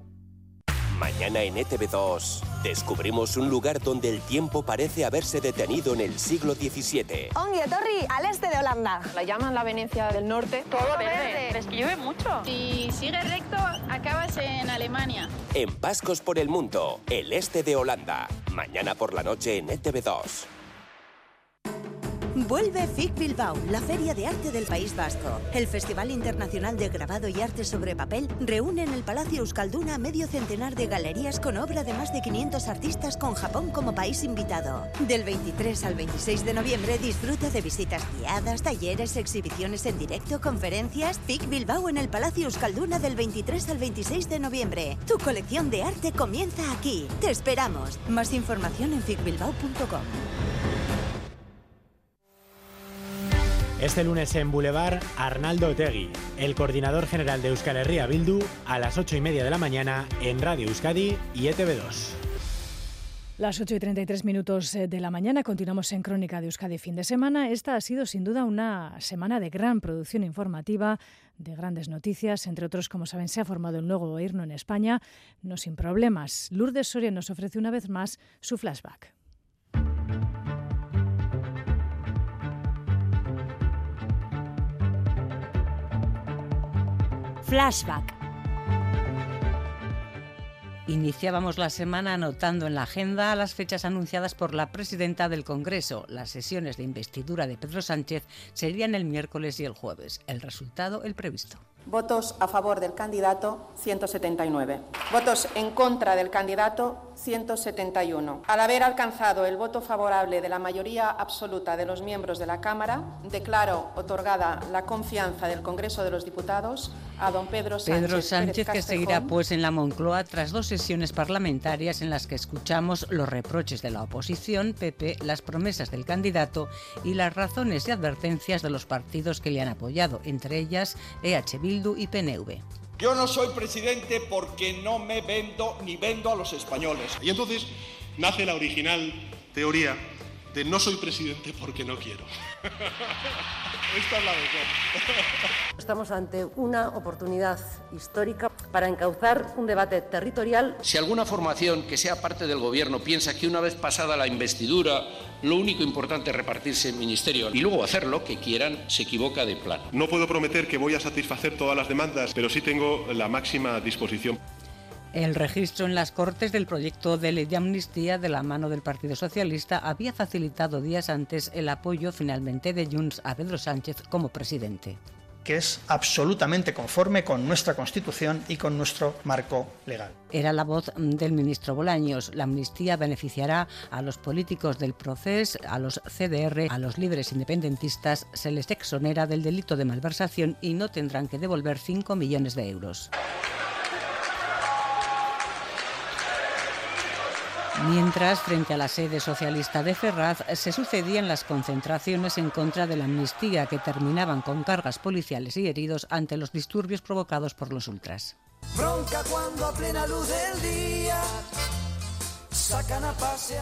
Mañana en ETV2 descubrimos un lugar donde el tiempo parece haberse detenido en el siglo XVII. Torri, al este de Holanda. La llaman la Venecia del Norte. Todo verde. Es que llueve mucho. Si sigues recto, acabas en Alemania. En Pascos por el Mundo, el este de Holanda. Mañana por la noche en ETV2. Vuelve FIC Bilbao, la feria de arte del País Vasco. El Festival Internacional de Grabado y Arte sobre Papel reúne en el Palacio Euskalduna medio centenar de galerías con obra de más de 500 artistas con Japón como país invitado. Del 23 al 26 de noviembre disfruta de visitas guiadas, talleres, exhibiciones en directo, conferencias. FIC Bilbao en el Palacio Euskalduna del 23 al 26 de noviembre. Tu colección de arte comienza aquí. Te esperamos. Más información en ficbilbao.com. Este lunes en Boulevard, Arnaldo Otegui, el coordinador general de Euskal Herria Bildu, a las 8 y media de la mañana en Radio Euskadi y ETV2. Las 8 y 33 minutos eh, de la mañana continuamos en Crónica de Euskadi fin de semana. Esta ha sido sin duda una semana de gran producción informativa, de grandes noticias. Entre otros, como saben, se ha formado el nuevo gobierno en España, no sin problemas. Lourdes Soria nos ofrece una vez más su flashback. Flashback. Iniciábamos la semana anotando en la agenda las fechas anunciadas por la presidenta del Congreso. Las sesiones de investidura de Pedro Sánchez serían el miércoles y el jueves. El resultado, el previsto. Votos a favor del candidato, 179. Votos en contra del candidato, 171. Al haber alcanzado el voto favorable de la mayoría absoluta de los miembros de la Cámara, declaro otorgada la confianza del Congreso de los Diputados a don Pedro Sánchez. Pedro Sánchez que seguirá pues en la Moncloa tras dos sesiones parlamentarias en las que escuchamos los reproches de la oposición, PP, las promesas del candidato y las razones y advertencias de los partidos que le han apoyado, entre ellas EH Bildu y PNV. Yo no soy presidente porque no me vendo ni vendo a los españoles. Y entonces nace la original teoría de no soy presidente porque no quiero. Esta es la mejor. Estamos ante una oportunidad histórica para encauzar un debate territorial. Si alguna formación que sea parte del gobierno piensa que una vez pasada la investidura lo único importante es repartirse el ministerio y luego hacer lo que quieran, se equivoca de plano. No puedo prometer que voy a satisfacer todas las demandas, pero sí tengo la máxima disposición. El registro en las Cortes del proyecto de ley de amnistía de la mano del Partido Socialista había facilitado días antes el apoyo finalmente de Junts a Pedro Sánchez como presidente. que es absolutamente conforme con nuestra Constitución y con nuestro marco legal. Era la voz del ministro Bolaños. La amnistía beneficiará a los políticos del proceso, a los CDR, a los libres independentistas, se les exonera del delito de malversación y no tendrán que devolver 5 millones de euros. Mientras, frente a la sede socialista de Ferraz, se sucedían las concentraciones en contra de la amnistía que terminaban con cargas policiales y heridos ante los disturbios provocados por los ultras. Bronca cuando a plena luz del día.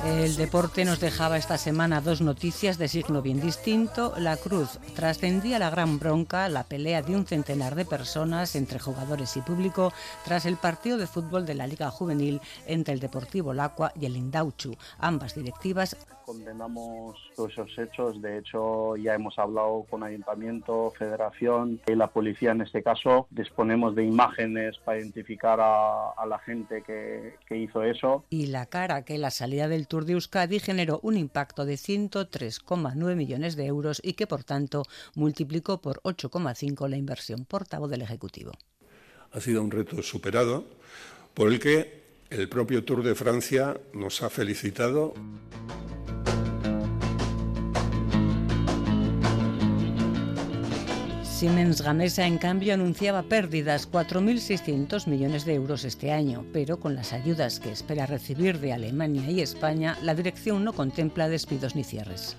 El deporte nos dejaba esta semana dos noticias de signo bien distinto. La Cruz trascendía la gran bronca, la pelea de un centenar de personas entre jugadores y público tras el partido de fútbol de la Liga Juvenil entre el Deportivo Lacua y el Indauchu. Ambas directivas condenamos todos esos hechos. De hecho, ya hemos hablado con Ayuntamiento, Federación y la policía en este caso. Disponemos de imágenes para identificar a, a la gente que, que hizo eso. y la cara que la salida del Tour de Euskadi generó un impacto de 103,9 millones de euros y que por tanto multiplicó por 8,5 la inversión portavoz del Ejecutivo. ha sido un reto superado por el que el propio Tour de Francia nos ha felicitado. Siemens Gamesa, en cambio, anunciaba pérdidas 4.600 millones de euros este año, pero con las ayudas que espera recibir de Alemania y España, la dirección no contempla despidos ni cierres.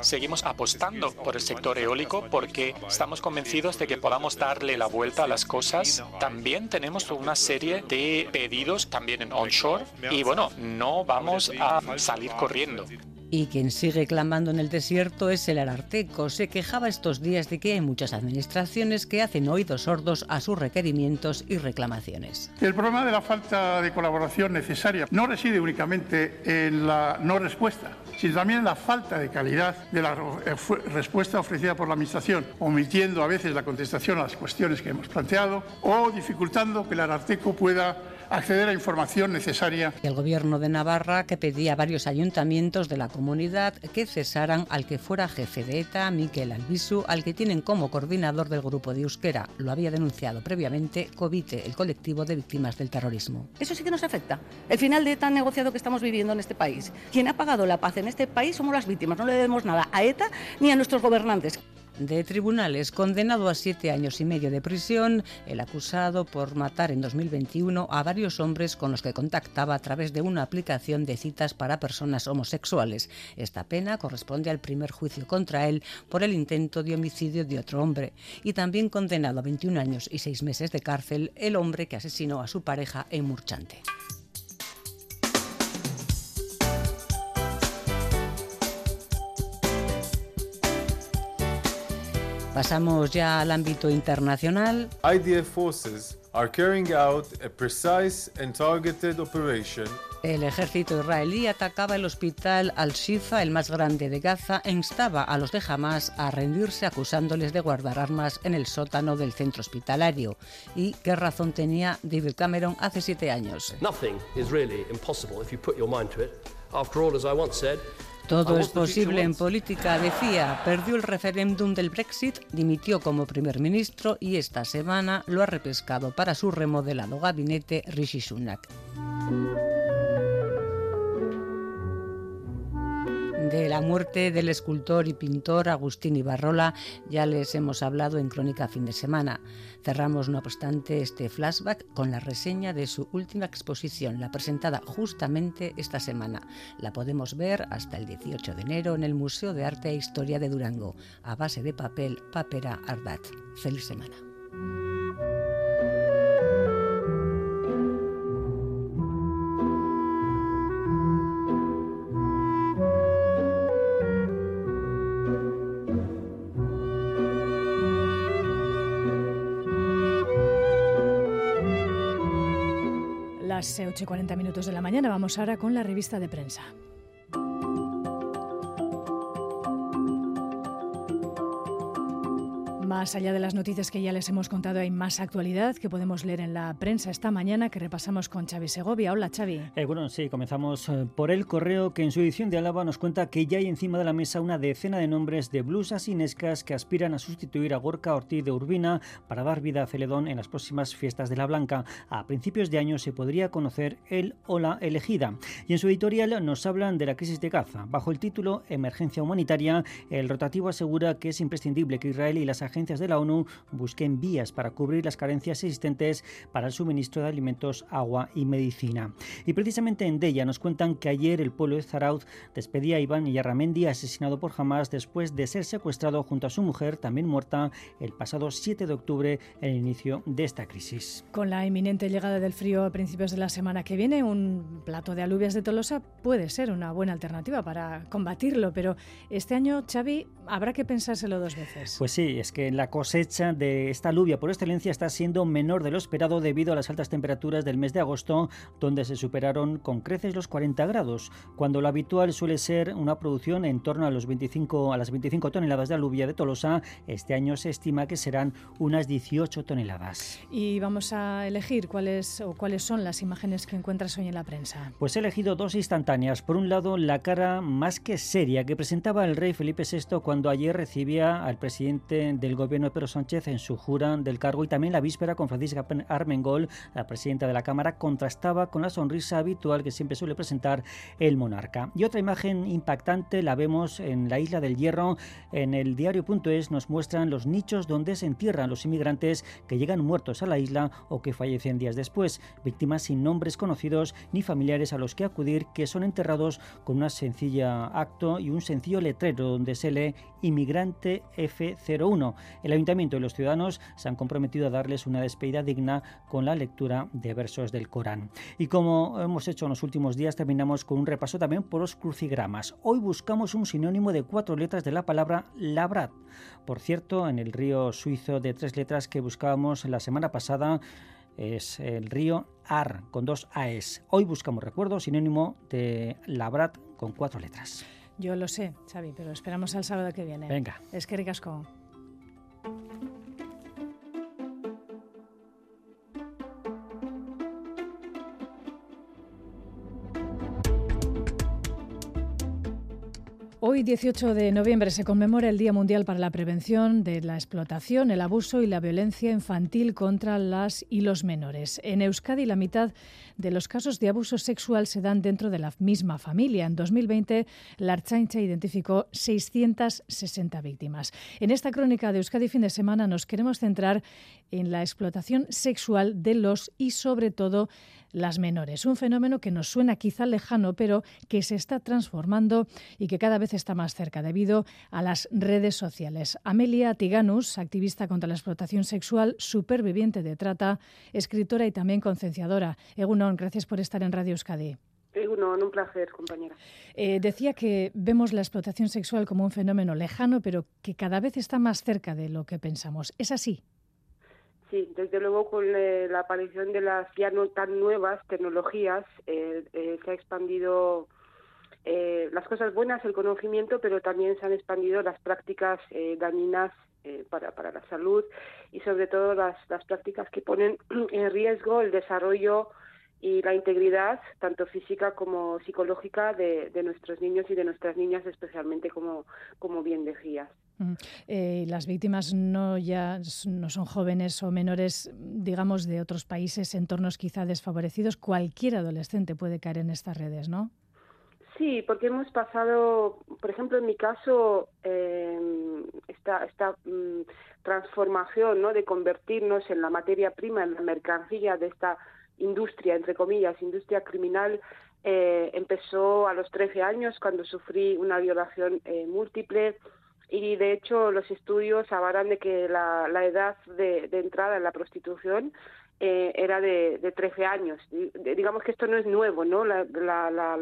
Seguimos apostando por el sector eólico porque estamos convencidos de que podamos darle la vuelta a las cosas. También tenemos una serie de pedidos también en onshore y bueno, no vamos a salir corriendo. Y quien sigue clamando en el desierto es el Ararteco. Se quejaba estos días de que hay muchas administraciones que hacen oídos sordos a sus requerimientos y reclamaciones. El problema de la falta de colaboración necesaria no reside únicamente en la no respuesta, sino también en la falta de calidad de la eh, respuesta ofrecida por la Administración, omitiendo a veces la contestación a las cuestiones que hemos planteado o dificultando que el Ararteco pueda acceder a información necesaria el gobierno de Navarra que pedía a varios ayuntamientos de la comunidad que cesaran al que fuera jefe de ETA, Miquel Albisu, al que tienen como coordinador del grupo de Euskera. Lo había denunciado previamente Covite, el colectivo de víctimas del terrorismo. Eso sí que nos afecta. El final de tan negociado que estamos viviendo en este país. Quien ha pagado la paz en este país somos las víctimas. No le debemos nada a ETA ni a nuestros gobernantes. De tribunales, condenado a siete años y medio de prisión, el acusado por matar en 2021 a varios hombres con los que contactaba a través de una aplicación de citas para personas homosexuales. Esta pena corresponde al primer juicio contra él por el intento de homicidio de otro hombre. Y también condenado a 21 años y seis meses de cárcel el hombre que asesinó a su pareja en Murchante. Pasamos ya al ámbito internacional. IDF forces are carrying out a precise and targeted operation El ejército israelí atacaba el hospital Al-Shifa, el más grande de Gaza, e instaba a los de Hamas a rendirse acusándoles de guardar armas en el sótano del centro hospitalario. ¿Y qué razón tenía David Cameron hace siete años? Nothing is really impossible if you put your mind to it. After all, as I once said, Todo es posible en política, decía. Perdió el referéndum del Brexit, dimitió como primer ministro y esta semana lo ha repescado para su remodelado gabinete Rishi Sunak. De la muerte del escultor y pintor Agustín Ibarrola ya les hemos hablado en Crónica Fin de Semana. Cerramos, no obstante, este flashback con la reseña de su última exposición, la presentada justamente esta semana. La podemos ver hasta el 18 de enero en el Museo de Arte e Historia de Durango, a base de papel Papera Ardat. Feliz semana. Las 8 y 40 minutos de la mañana vamos ahora con la revista de prensa. Más allá de las noticias que ya les hemos contado, hay más actualidad que podemos leer en la prensa esta mañana que repasamos con Xavi Segovia. Hola, Xavi. Eh, bueno, sí, comenzamos eh, por el correo que en su edición de Álava nos cuenta que ya hay encima de la mesa una decena de nombres de blusas inescas que aspiran a sustituir a Gorka Ortiz de Urbina para dar vida a Celedón en las próximas fiestas de la Blanca. A principios de año se podría conocer el o la elegida. Y en su editorial nos hablan de la crisis de Gaza. Bajo el título Emergencia Humanitaria, el rotativo asegura que es imprescindible que Israel y las agencias de la ONU busquen vías para cubrir las carencias existentes para el suministro de alimentos, agua y medicina. Y precisamente en Della nos cuentan que ayer el pueblo de Zarauz despedía a Iván Yarramendi, asesinado por Hamas después de ser secuestrado junto a su mujer, también muerta, el pasado 7 de octubre, en el inicio de esta crisis. Con la inminente llegada del frío a principios de la semana que viene, un plato de alubias de Tolosa puede ser una buena alternativa para combatirlo, pero este año, Xavi, habrá que pensárselo dos veces. Pues sí, es que la cosecha de esta alubia por excelencia está siendo menor de lo esperado debido a las altas temperaturas del mes de agosto, donde se superaron con creces los 40 grados, cuando lo habitual suele ser una producción en torno a, los 25, a las 25 toneladas de alubia de Tolosa, este año se estima que serán unas 18 toneladas. Y vamos a elegir cuáles o cuáles son las imágenes que encuentras hoy en la prensa. Pues he elegido dos instantáneas. Por un lado, la cara más que seria que presentaba el rey Felipe VI cuando ayer recibía al presidente del gobierno Pedro Sánchez en su jura del cargo y también la víspera con Francisca Armengol, la presidenta de la Cámara, contrastaba con la sonrisa habitual que siempre suele presentar el monarca. Y otra imagen impactante la vemos en la isla del Hierro. En el diario.es nos muestran los nichos donde se entierran los inmigrantes que llegan muertos a la isla o que fallecen días después, víctimas sin nombres conocidos ni familiares a los que acudir que son enterrados con una sencilla acto y un sencillo letrero donde se lee inmigrante F01. El ayuntamiento y los ciudadanos se han comprometido a darles una despedida digna con la lectura de versos del Corán. Y como hemos hecho en los últimos días, terminamos con un repaso también por los crucigramas. Hoy buscamos un sinónimo de cuatro letras de la palabra labrat. Por cierto, en el río suizo de tres letras que buscábamos la semana pasada, es el río Ar, con dos AES. Hoy buscamos, recuerdo, sinónimo de labrat con cuatro letras. Yo lo sé, Xavi, pero esperamos al sábado que viene. Venga. Es que ricasco. Hoy, 18 de noviembre, se conmemora el Día Mundial para la Prevención de la Explotación, el Abuso y la Violencia Infantil contra las y los menores. En Euskadi, la mitad de los casos de abuso sexual se dan dentro de la misma familia. En 2020, la Archancha identificó 660 víctimas. En esta crónica de Euskadi fin de semana nos queremos centrar en la explotación sexual de los y, sobre todo, las menores. Un fenómeno que nos suena quizá lejano, pero que se está transformando y que cada vez está más cerca debido a las redes sociales. Amelia Tiganus, activista contra la explotación sexual, superviviente de trata, escritora y también concienciadora. Egunon, gracias por estar en Radio Euskadi. Egunon, un placer, compañera. Eh, decía que vemos la explotación sexual como un fenómeno lejano, pero que cada vez está más cerca de lo que pensamos. ¿Es así? Sí, desde luego con eh, la aparición de las ya no tan nuevas tecnologías eh, eh, se ha expandido las cosas buenas, el conocimiento, pero también se han expandido las prácticas dañinas para, para la salud y sobre todo las, las prácticas que ponen en riesgo el desarrollo y la integridad, tanto física como psicológica, de, nuestros niños y de nuestras niñas, especialmente como, como bien decías. Eh, las víctimas no ya no son jóvenes o menores, digamos, de otros países, entornos quizá desfavorecidos. Cualquier adolescente puede caer en estas redes, ¿no? Sí, porque hemos pasado, por ejemplo, en mi caso, eh, esta, esta mm, transformación ¿no? de convertirnos en la materia prima, en la mercancía de esta industria, entre comillas, industria criminal, eh, empezó a los 13 años cuando sufrí una violación eh, múltiple y de hecho los estudios avalan de que la, edad de, entrada en la prostitución eh, era de, de 13 años. digamos que esto no es nuevo, ¿no? La,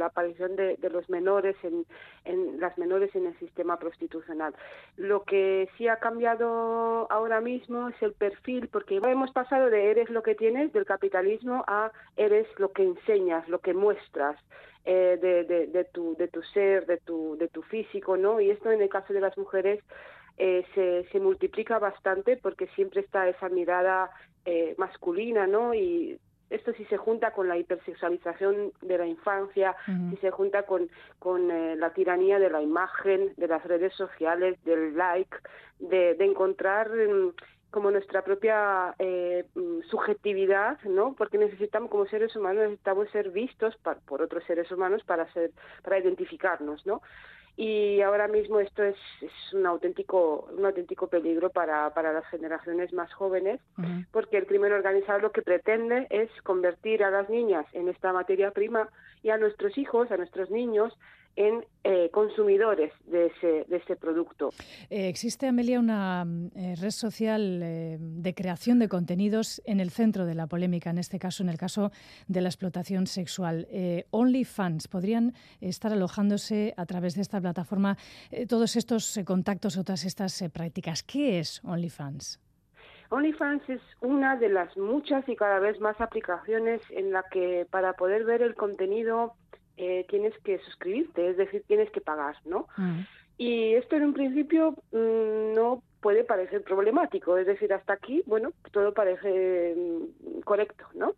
aparición de, los menores en, las menores en el sistema prostitucional. Lo que sí ha cambiado ahora mismo es el perfil, porque hemos pasado de eres lo que tienes del capitalismo a eres lo que enseñas, lo que muestras. Eh, de, tu, ser, de tu, de tu físico, ¿no? Y esto en el caso de las mujeres eh, se, se multiplica bastante porque siempre está esa mirada eh, masculina, ¿no? Y esto si se junta con la hipersexualización de la infancia, si se junta con, con eh, la tiranía de la imagen, de las redes sociales, del like, de, de encontrar mm, como nuestra propia eh, mm, subjetividad, ¿no? Porque necesitamos como seres humanos necesitamos ser vistos por otros seres humanos para ser para identificarnos, ¿no? Y ahora mismo esto es, es un auténtico un auténtico peligro para, para las generaciones más jóvenes porque el crimen organizado lo que pretende es convertir a las niñas en esta materia prima y a nuestros hijos, a nuestros niños en eh, consumidores de ese, de ese producto. Eh, existe, Amelia, una eh, red social de creación de contenidos en el centro de la polémica, en este caso, en el caso de la explotación sexual. OnlyFans, ¿podrían estar alojándose a través de esta plataforma todos estos contactos o todas estas prácticas? ¿Qué es OnlyFans? OnlyFans es una de las muchas y cada vez más aplicaciones en la que para poder ver el contenido eh, tienes que suscribirte, es decir, tienes que pagar, ¿no? Mm. Y esto en un principio mm, no puede parecer problemático, es decir, hasta aquí, bueno, todo parece mm, correcto, ¿no?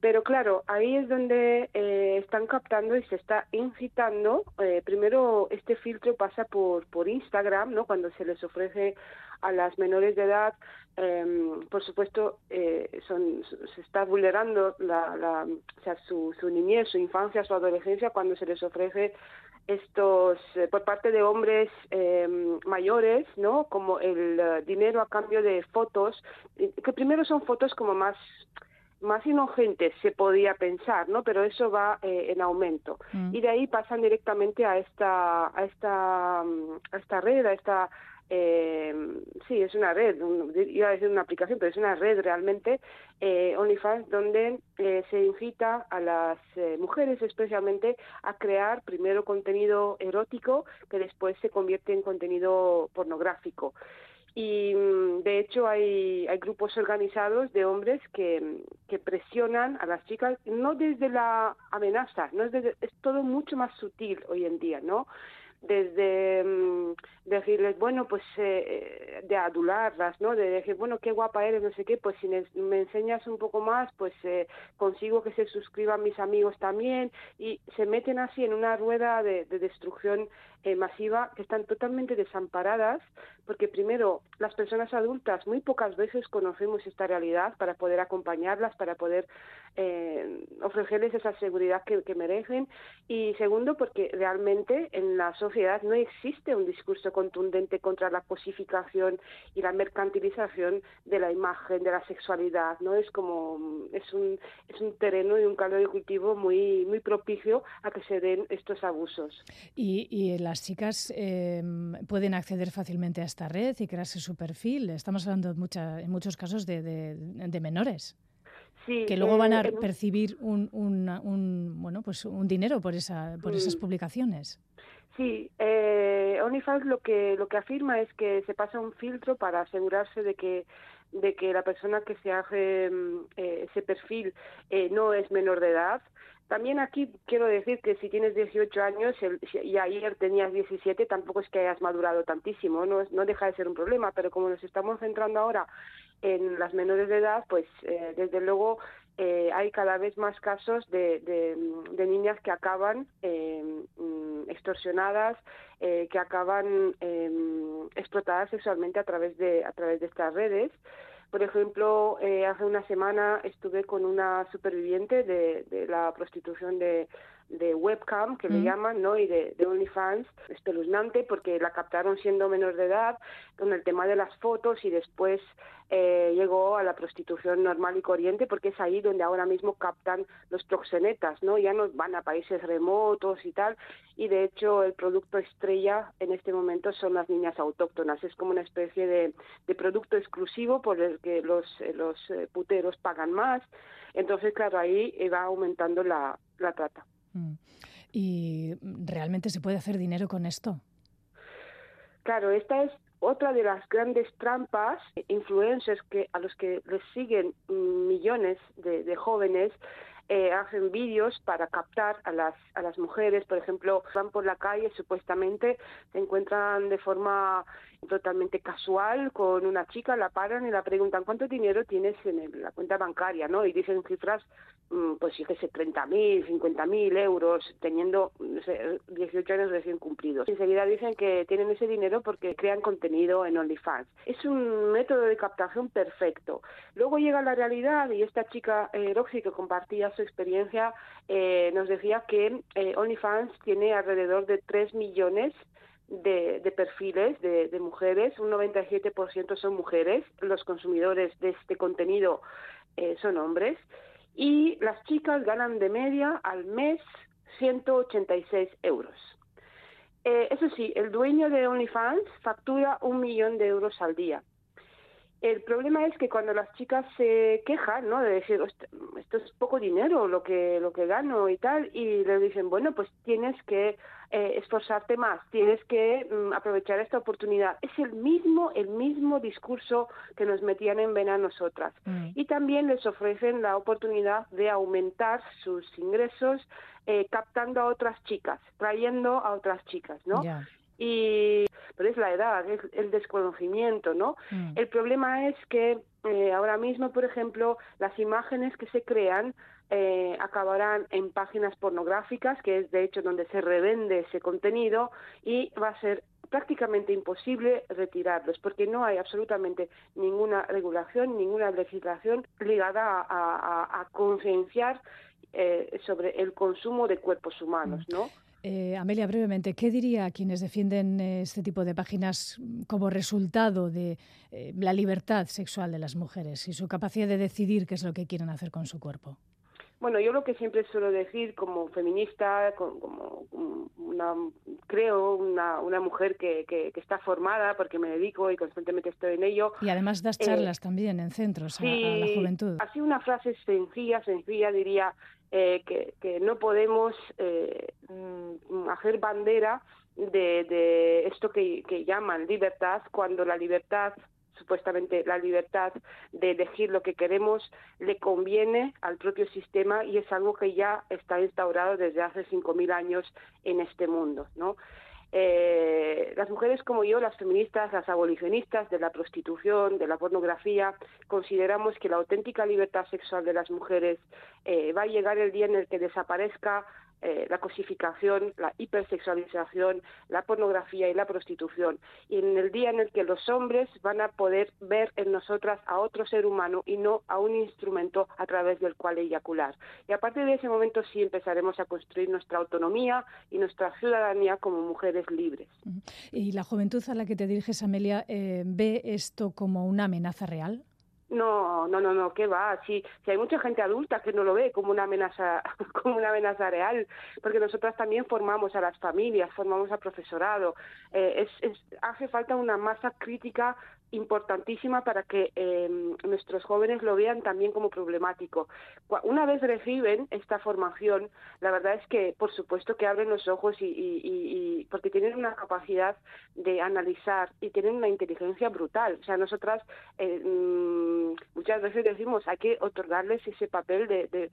Pero claro, ahí es donde eh, están captando y se está incitando. Eh, primero, este filtro pasa por, por Instagram, ¿no? Cuando se les ofrece a las menores de edad, eh, por supuesto, eh, son, se está vulnerando la, la, o sea, su, su niñez, su infancia, su adolescencia cuando se les ofrece estos eh, por parte de hombres eh, mayores, ¿no? Como el uh, dinero a cambio de fotos, que primero son fotos como más más inocentes se podía pensar, ¿no? Pero eso va eh, en aumento mm. y de ahí pasan directamente a esta a esta a esta red, a esta eh, sí, es una red, iba a decir una aplicación, pero es una red realmente, eh, OnlyFans, donde eh, se incita a las eh, mujeres especialmente a crear primero contenido erótico que después se convierte en contenido pornográfico. Y mm, de hecho hay, hay grupos organizados de hombres que, que presionan a las chicas, no desde la amenaza, no es, desde, es todo mucho más sutil hoy en día, ¿no? Desde mm, decirles, bueno, pues eh, de adularlas, ¿no? De decir, bueno, qué guapa eres, no sé qué, pues si me, enseñas un poco más, pues eh, consigo que se suscriban mis amigos también y se meten así en una rueda de, de destrucción eh, masiva que están totalmente desamparadas porque primero las personas adultas muy pocas veces conocemos esta realidad para poder acompañarlas, para poder eh, ofrecerles esa seguridad que, merecen y segundo porque realmente en la sociedad no existe un discurso contundente contra la cosificación y la mercantilización de la imagen, de la sexualidad, no es como es un es un terreno y un caldo de cultivo muy muy propicio a que se den estos abusos. Y, y las chicas eh, pueden acceder fácilmente a esta red y crearse su perfil. Estamos hablando mucha, en muchos casos de, de, de menores. Sí, que luego van a eh, percibir un, un, un, bueno pues un dinero por esa por esas Mm. publicaciones. Sí, eh, OnlyFans lo que lo que afirma es que se pasa un filtro para asegurarse de que de que la persona que se hace mm, eh, ese perfil eh, no es menor de edad. También aquí quiero decir que si tienes 18 años y ayer tenías 17, tampoco es que hayas madurado tantísimo, no, no deja de ser un problema, pero como nos estamos centrando ahora en las menores de edad, pues eh, desde luego eh, hay cada vez más casos de, de, niñas que acaban eh, mm, extorsionadas, eh, que acaban em, explotadas sexualmente a través de a través de estas redes. Por ejemplo, hace una semana estuve con una superviviente de la prostitución de, de webcam, que le mm. llaman, ¿no? Y de, de OnlyFans, espeluznante porque la captaron siendo menor de edad, con el tema de las fotos y después eh, llegó a la prostitución normal y corriente porque es ahí donde ahora mismo captan los proxenetas, ¿no? Ya no van a países remotos y tal, y de hecho el producto estrella en este momento son las niñas autóctonas, es como una especie de, de producto exclusivo por el que los, los eh, puteros pagan más, entonces claro, ahí va aumentando la, la trata. Mm. ¿Y realmente se puede hacer dinero con esto? Claro, esta es otra de las grandes trampas, influencers que a los que les siguen millones de, jóvenes eh, hacen vídeos para captar a las a las mujeres, por ejemplo, van por la calle supuestamente se encuentran de forma totalmente casual con una chica, la paran y la preguntan cuánto dinero tienes en la cuenta bancaria, ¿no? Y dicen cifras pues fíjese, 30.000, 50.000 euros, teniendo no sé, 18 años recién cumplidos. Enseguida dicen que tienen ese dinero porque crean contenido en OnlyFans. Es un método de captación perfecto. Luego llega la realidad y esta chica eh, Roxy que compartía su experiencia eh, nos decía que eh, OnlyFans tiene alrededor de 3 millones de, perfiles de, mujeres, un 97% son mujeres, los consumidores de este contenido son hombres y las chicas ganan de media al mes 186 euros. Eh, eso sí, el dueño de OnlyFans factura un millón de euros al día. El problema es que cuando las chicas se quejan, ¿no? De decir, esto es poco dinero lo que lo que gano y tal, y le dicen, bueno, pues tienes que eh, esforzarte más, tienes que mm, aprovechar esta oportunidad. Es el mismo el mismo discurso que nos metían en vena a nosotras. Mm. Y también les ofrecen la oportunidad de aumentar sus ingresos eh, captando a otras chicas, trayendo a otras chicas, ¿no? Y pero es la edad, es el desconocimiento, ¿no? Mm. El problema es que eh, ahora mismo, por ejemplo, las imágenes que se crean eh, acabarán en páginas pornográficas, que es de hecho donde se revende ese contenido, y va a ser prácticamente imposible retirarlos, porque no hay absolutamente ninguna regulación, ninguna legislación ligada a, concienciar eh, sobre el consumo de cuerpos humanos, mm. Eh, Amelia, brevemente, ¿qué diría a quienes defienden eh, este tipo de páginas como resultado de eh, la libertad sexual de las mujeres y su capacidad de decidir qué es lo que quieren hacer con su cuerpo? Bueno, yo lo que siempre suelo decir como feminista, como, una, creo, una, una mujer que, que, está formada porque me dedico y constantemente estoy en ello. Y además das charlas también en centros a, la juventud. Así una frase sencilla, sencilla diría, eh, que, que, no podemos eh, mm, hacer bandera de, esto que, que, llaman libertad cuando la libertad supuestamente la libertad de elegir lo que queremos le conviene al propio sistema y es algo que ya está instaurado desde hace 5.000 años en este mundo, ¿no? Eh, las mujeres como yo, las feministas, las abolicionistas de la prostitución, de la pornografía, consideramos que la auténtica libertad sexual de las mujeres eh, va a llegar el día en el que desaparezca eh, la cosificación, la hipersexualización, la pornografía y la prostitución. Y en el día en el que los hombres van a poder ver en nosotras a otro ser humano y no a un instrumento a través del cual eyacular. Y a partir de ese momento sí empezaremos a construir nuestra autonomía y nuestra ciudadanía como mujeres libres. ¿Y la juventud a la que te diriges, Amelia, eh, ve esto como una amenaza real? No, no, no, no, ¿qué va? Si, si hay mucha gente adulta que no lo ve como una amenaza, como una amenaza real, porque nosotras también formamos a las familias, formamos al profesorado. Eh, es, hace falta una masa crítica importantísima para que em, nuestros jóvenes lo vean también como problemático. Una vez reciben esta formación, la verdad es que, por supuesto, que abren los ojos y, y, porque tienen una capacidad de analizar y tienen una inteligencia brutal. O sea, nosotras eh, mm, muchas veces decimos hay que otorgarles ese papel de, de,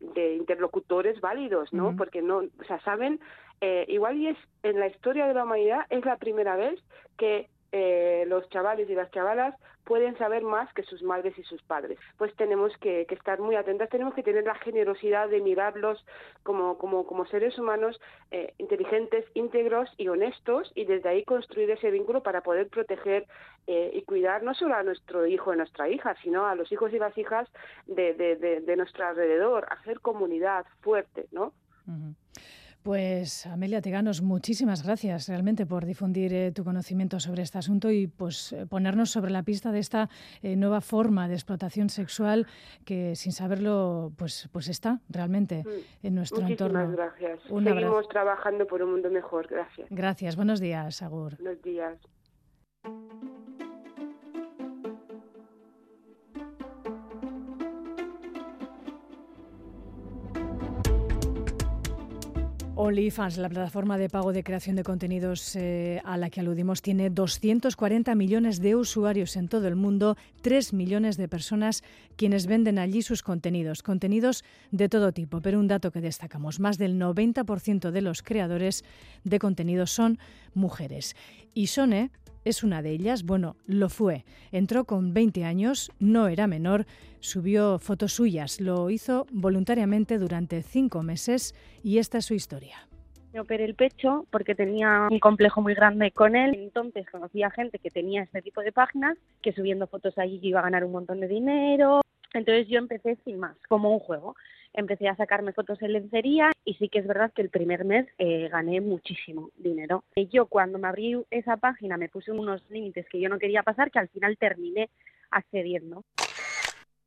de interlocutores válidos, ¿no? Porque no, o sea, saben, eh, igual y es en la historia de la humanidad es la primera vez que eh, los chavales y las chavalas pueden saber más que sus madres y sus padres. Pues tenemos que, estar muy atentas, tenemos que tener la generosidad de mirarlos como, como, como seres humanos eh, inteligentes, íntegros y honestos y desde ahí construir ese vínculo para poder proteger eh, y cuidar no solo a nuestro hijo y nuestra hija, sino a los hijos y las hijas de, de, de, nuestro alrededor, hacer comunidad fuerte, ¿no? Pues Amelia Teganos, muchísimas gracias realmente por difundir eh, tu conocimiento sobre este asunto y pues eh, ponernos sobre la pista de esta eh, nueva forma de explotación sexual que sin saberlo pues pues está realmente mm. en nuestro Muchísimas entorno. gracias. Seguimos trabajando por un mundo mejor. Gracias. Gracias. Buenos días, Agur. Buenos días. OnlyFans, la plataforma de pago de creación de contenidos eh, a la que aludimos, tiene 240 millones de usuarios en todo el mundo, 3 millones de personas quienes venden allí sus contenidos, contenidos de todo tipo. Pero un dato que destacamos, más del 90% de los creadores de contenidos son mujeres. Y Sone es una de ellas, bueno, lo fue. Entró con 20 años, no era menor, subió fotos suyas, lo hizo voluntariamente durante cinco meses y esta es su historia. Me operé el pecho porque tenía un complejo muy grande con él. Entonces conocía gente que tenía este tipo de páginas, que subiendo fotos allí iba a ganar un montón de dinero. Entonces yo empecé sin más, como un juego empecé a sacarme fotos en lencería y sí que es verdad que el primer mes eh, gané muchísimo dinero. Yo cuando me abrí esa página me puse unos límites que yo no quería pasar que al final terminé accediendo.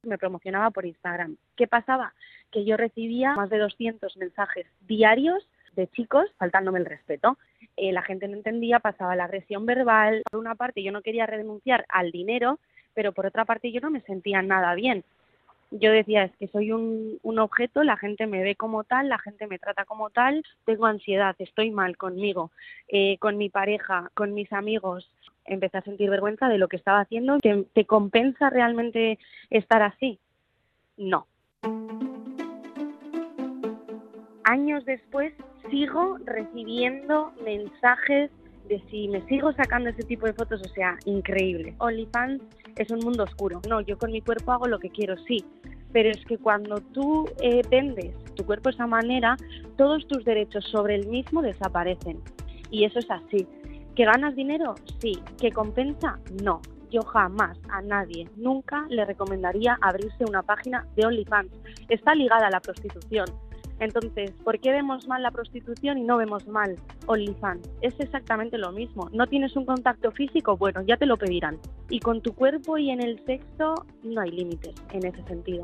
Me promocionaba por Instagram. ¿Qué pasaba? Que yo recibía más de 200 mensajes diarios de chicos faltándome el respeto. Eh, la gente no entendía, pasaba la agresión verbal. Por una parte yo no quería renunciar al dinero, pero por otra parte yo no me sentía nada bien yo decía, es que soy un, un, objeto, la gente me ve como tal, la gente me trata como tal, tengo ansiedad, estoy mal conmigo, eh, con mi pareja, con mis amigos. Empecé a sentir vergüenza de lo que estaba haciendo. ¿Te, te compensa realmente estar así? No. Años después sigo recibiendo mensajes de si me sigo sacando ese tipo de fotos, o sea, increíble. OnlyFans es un mundo oscuro. No, yo con mi cuerpo hago lo que quiero, sí, pero es que cuando tú eh, vendes tu cuerpo de esa manera, todos tus derechos sobre el mismo desaparecen. Y eso es así. ¿Que ganas dinero? Sí. ¿Que compensa? No. Yo jamás a nadie, nunca le recomendaría abrirse una página de OnlyFans. Está ligada a la prostitución entonces, ¿por qué vemos mal la prostitución y no vemos mal OnlyFans? Es exactamente lo mismo. ¿No tienes un contacto físico? Bueno, ya te lo pedirán. Y con tu cuerpo y en el sexo no hay límites en ese sentido.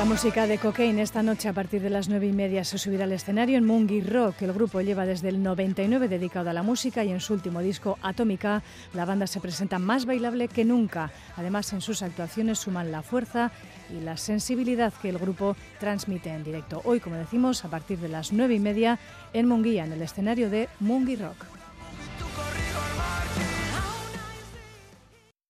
La música de Cocaine. Esta noche, a partir de las nueve y media, se subirá al escenario en Mungi Rock. El grupo lleva desde el 99 dedicado a la música y en su último disco, Atómica, la banda se presenta más bailable que nunca. Además, en sus actuaciones suman la fuerza y la sensibilidad que el grupo transmite en directo. Hoy, como decimos, a partir de las nueve y media, en Munguía, en el escenario de Mungi Rock.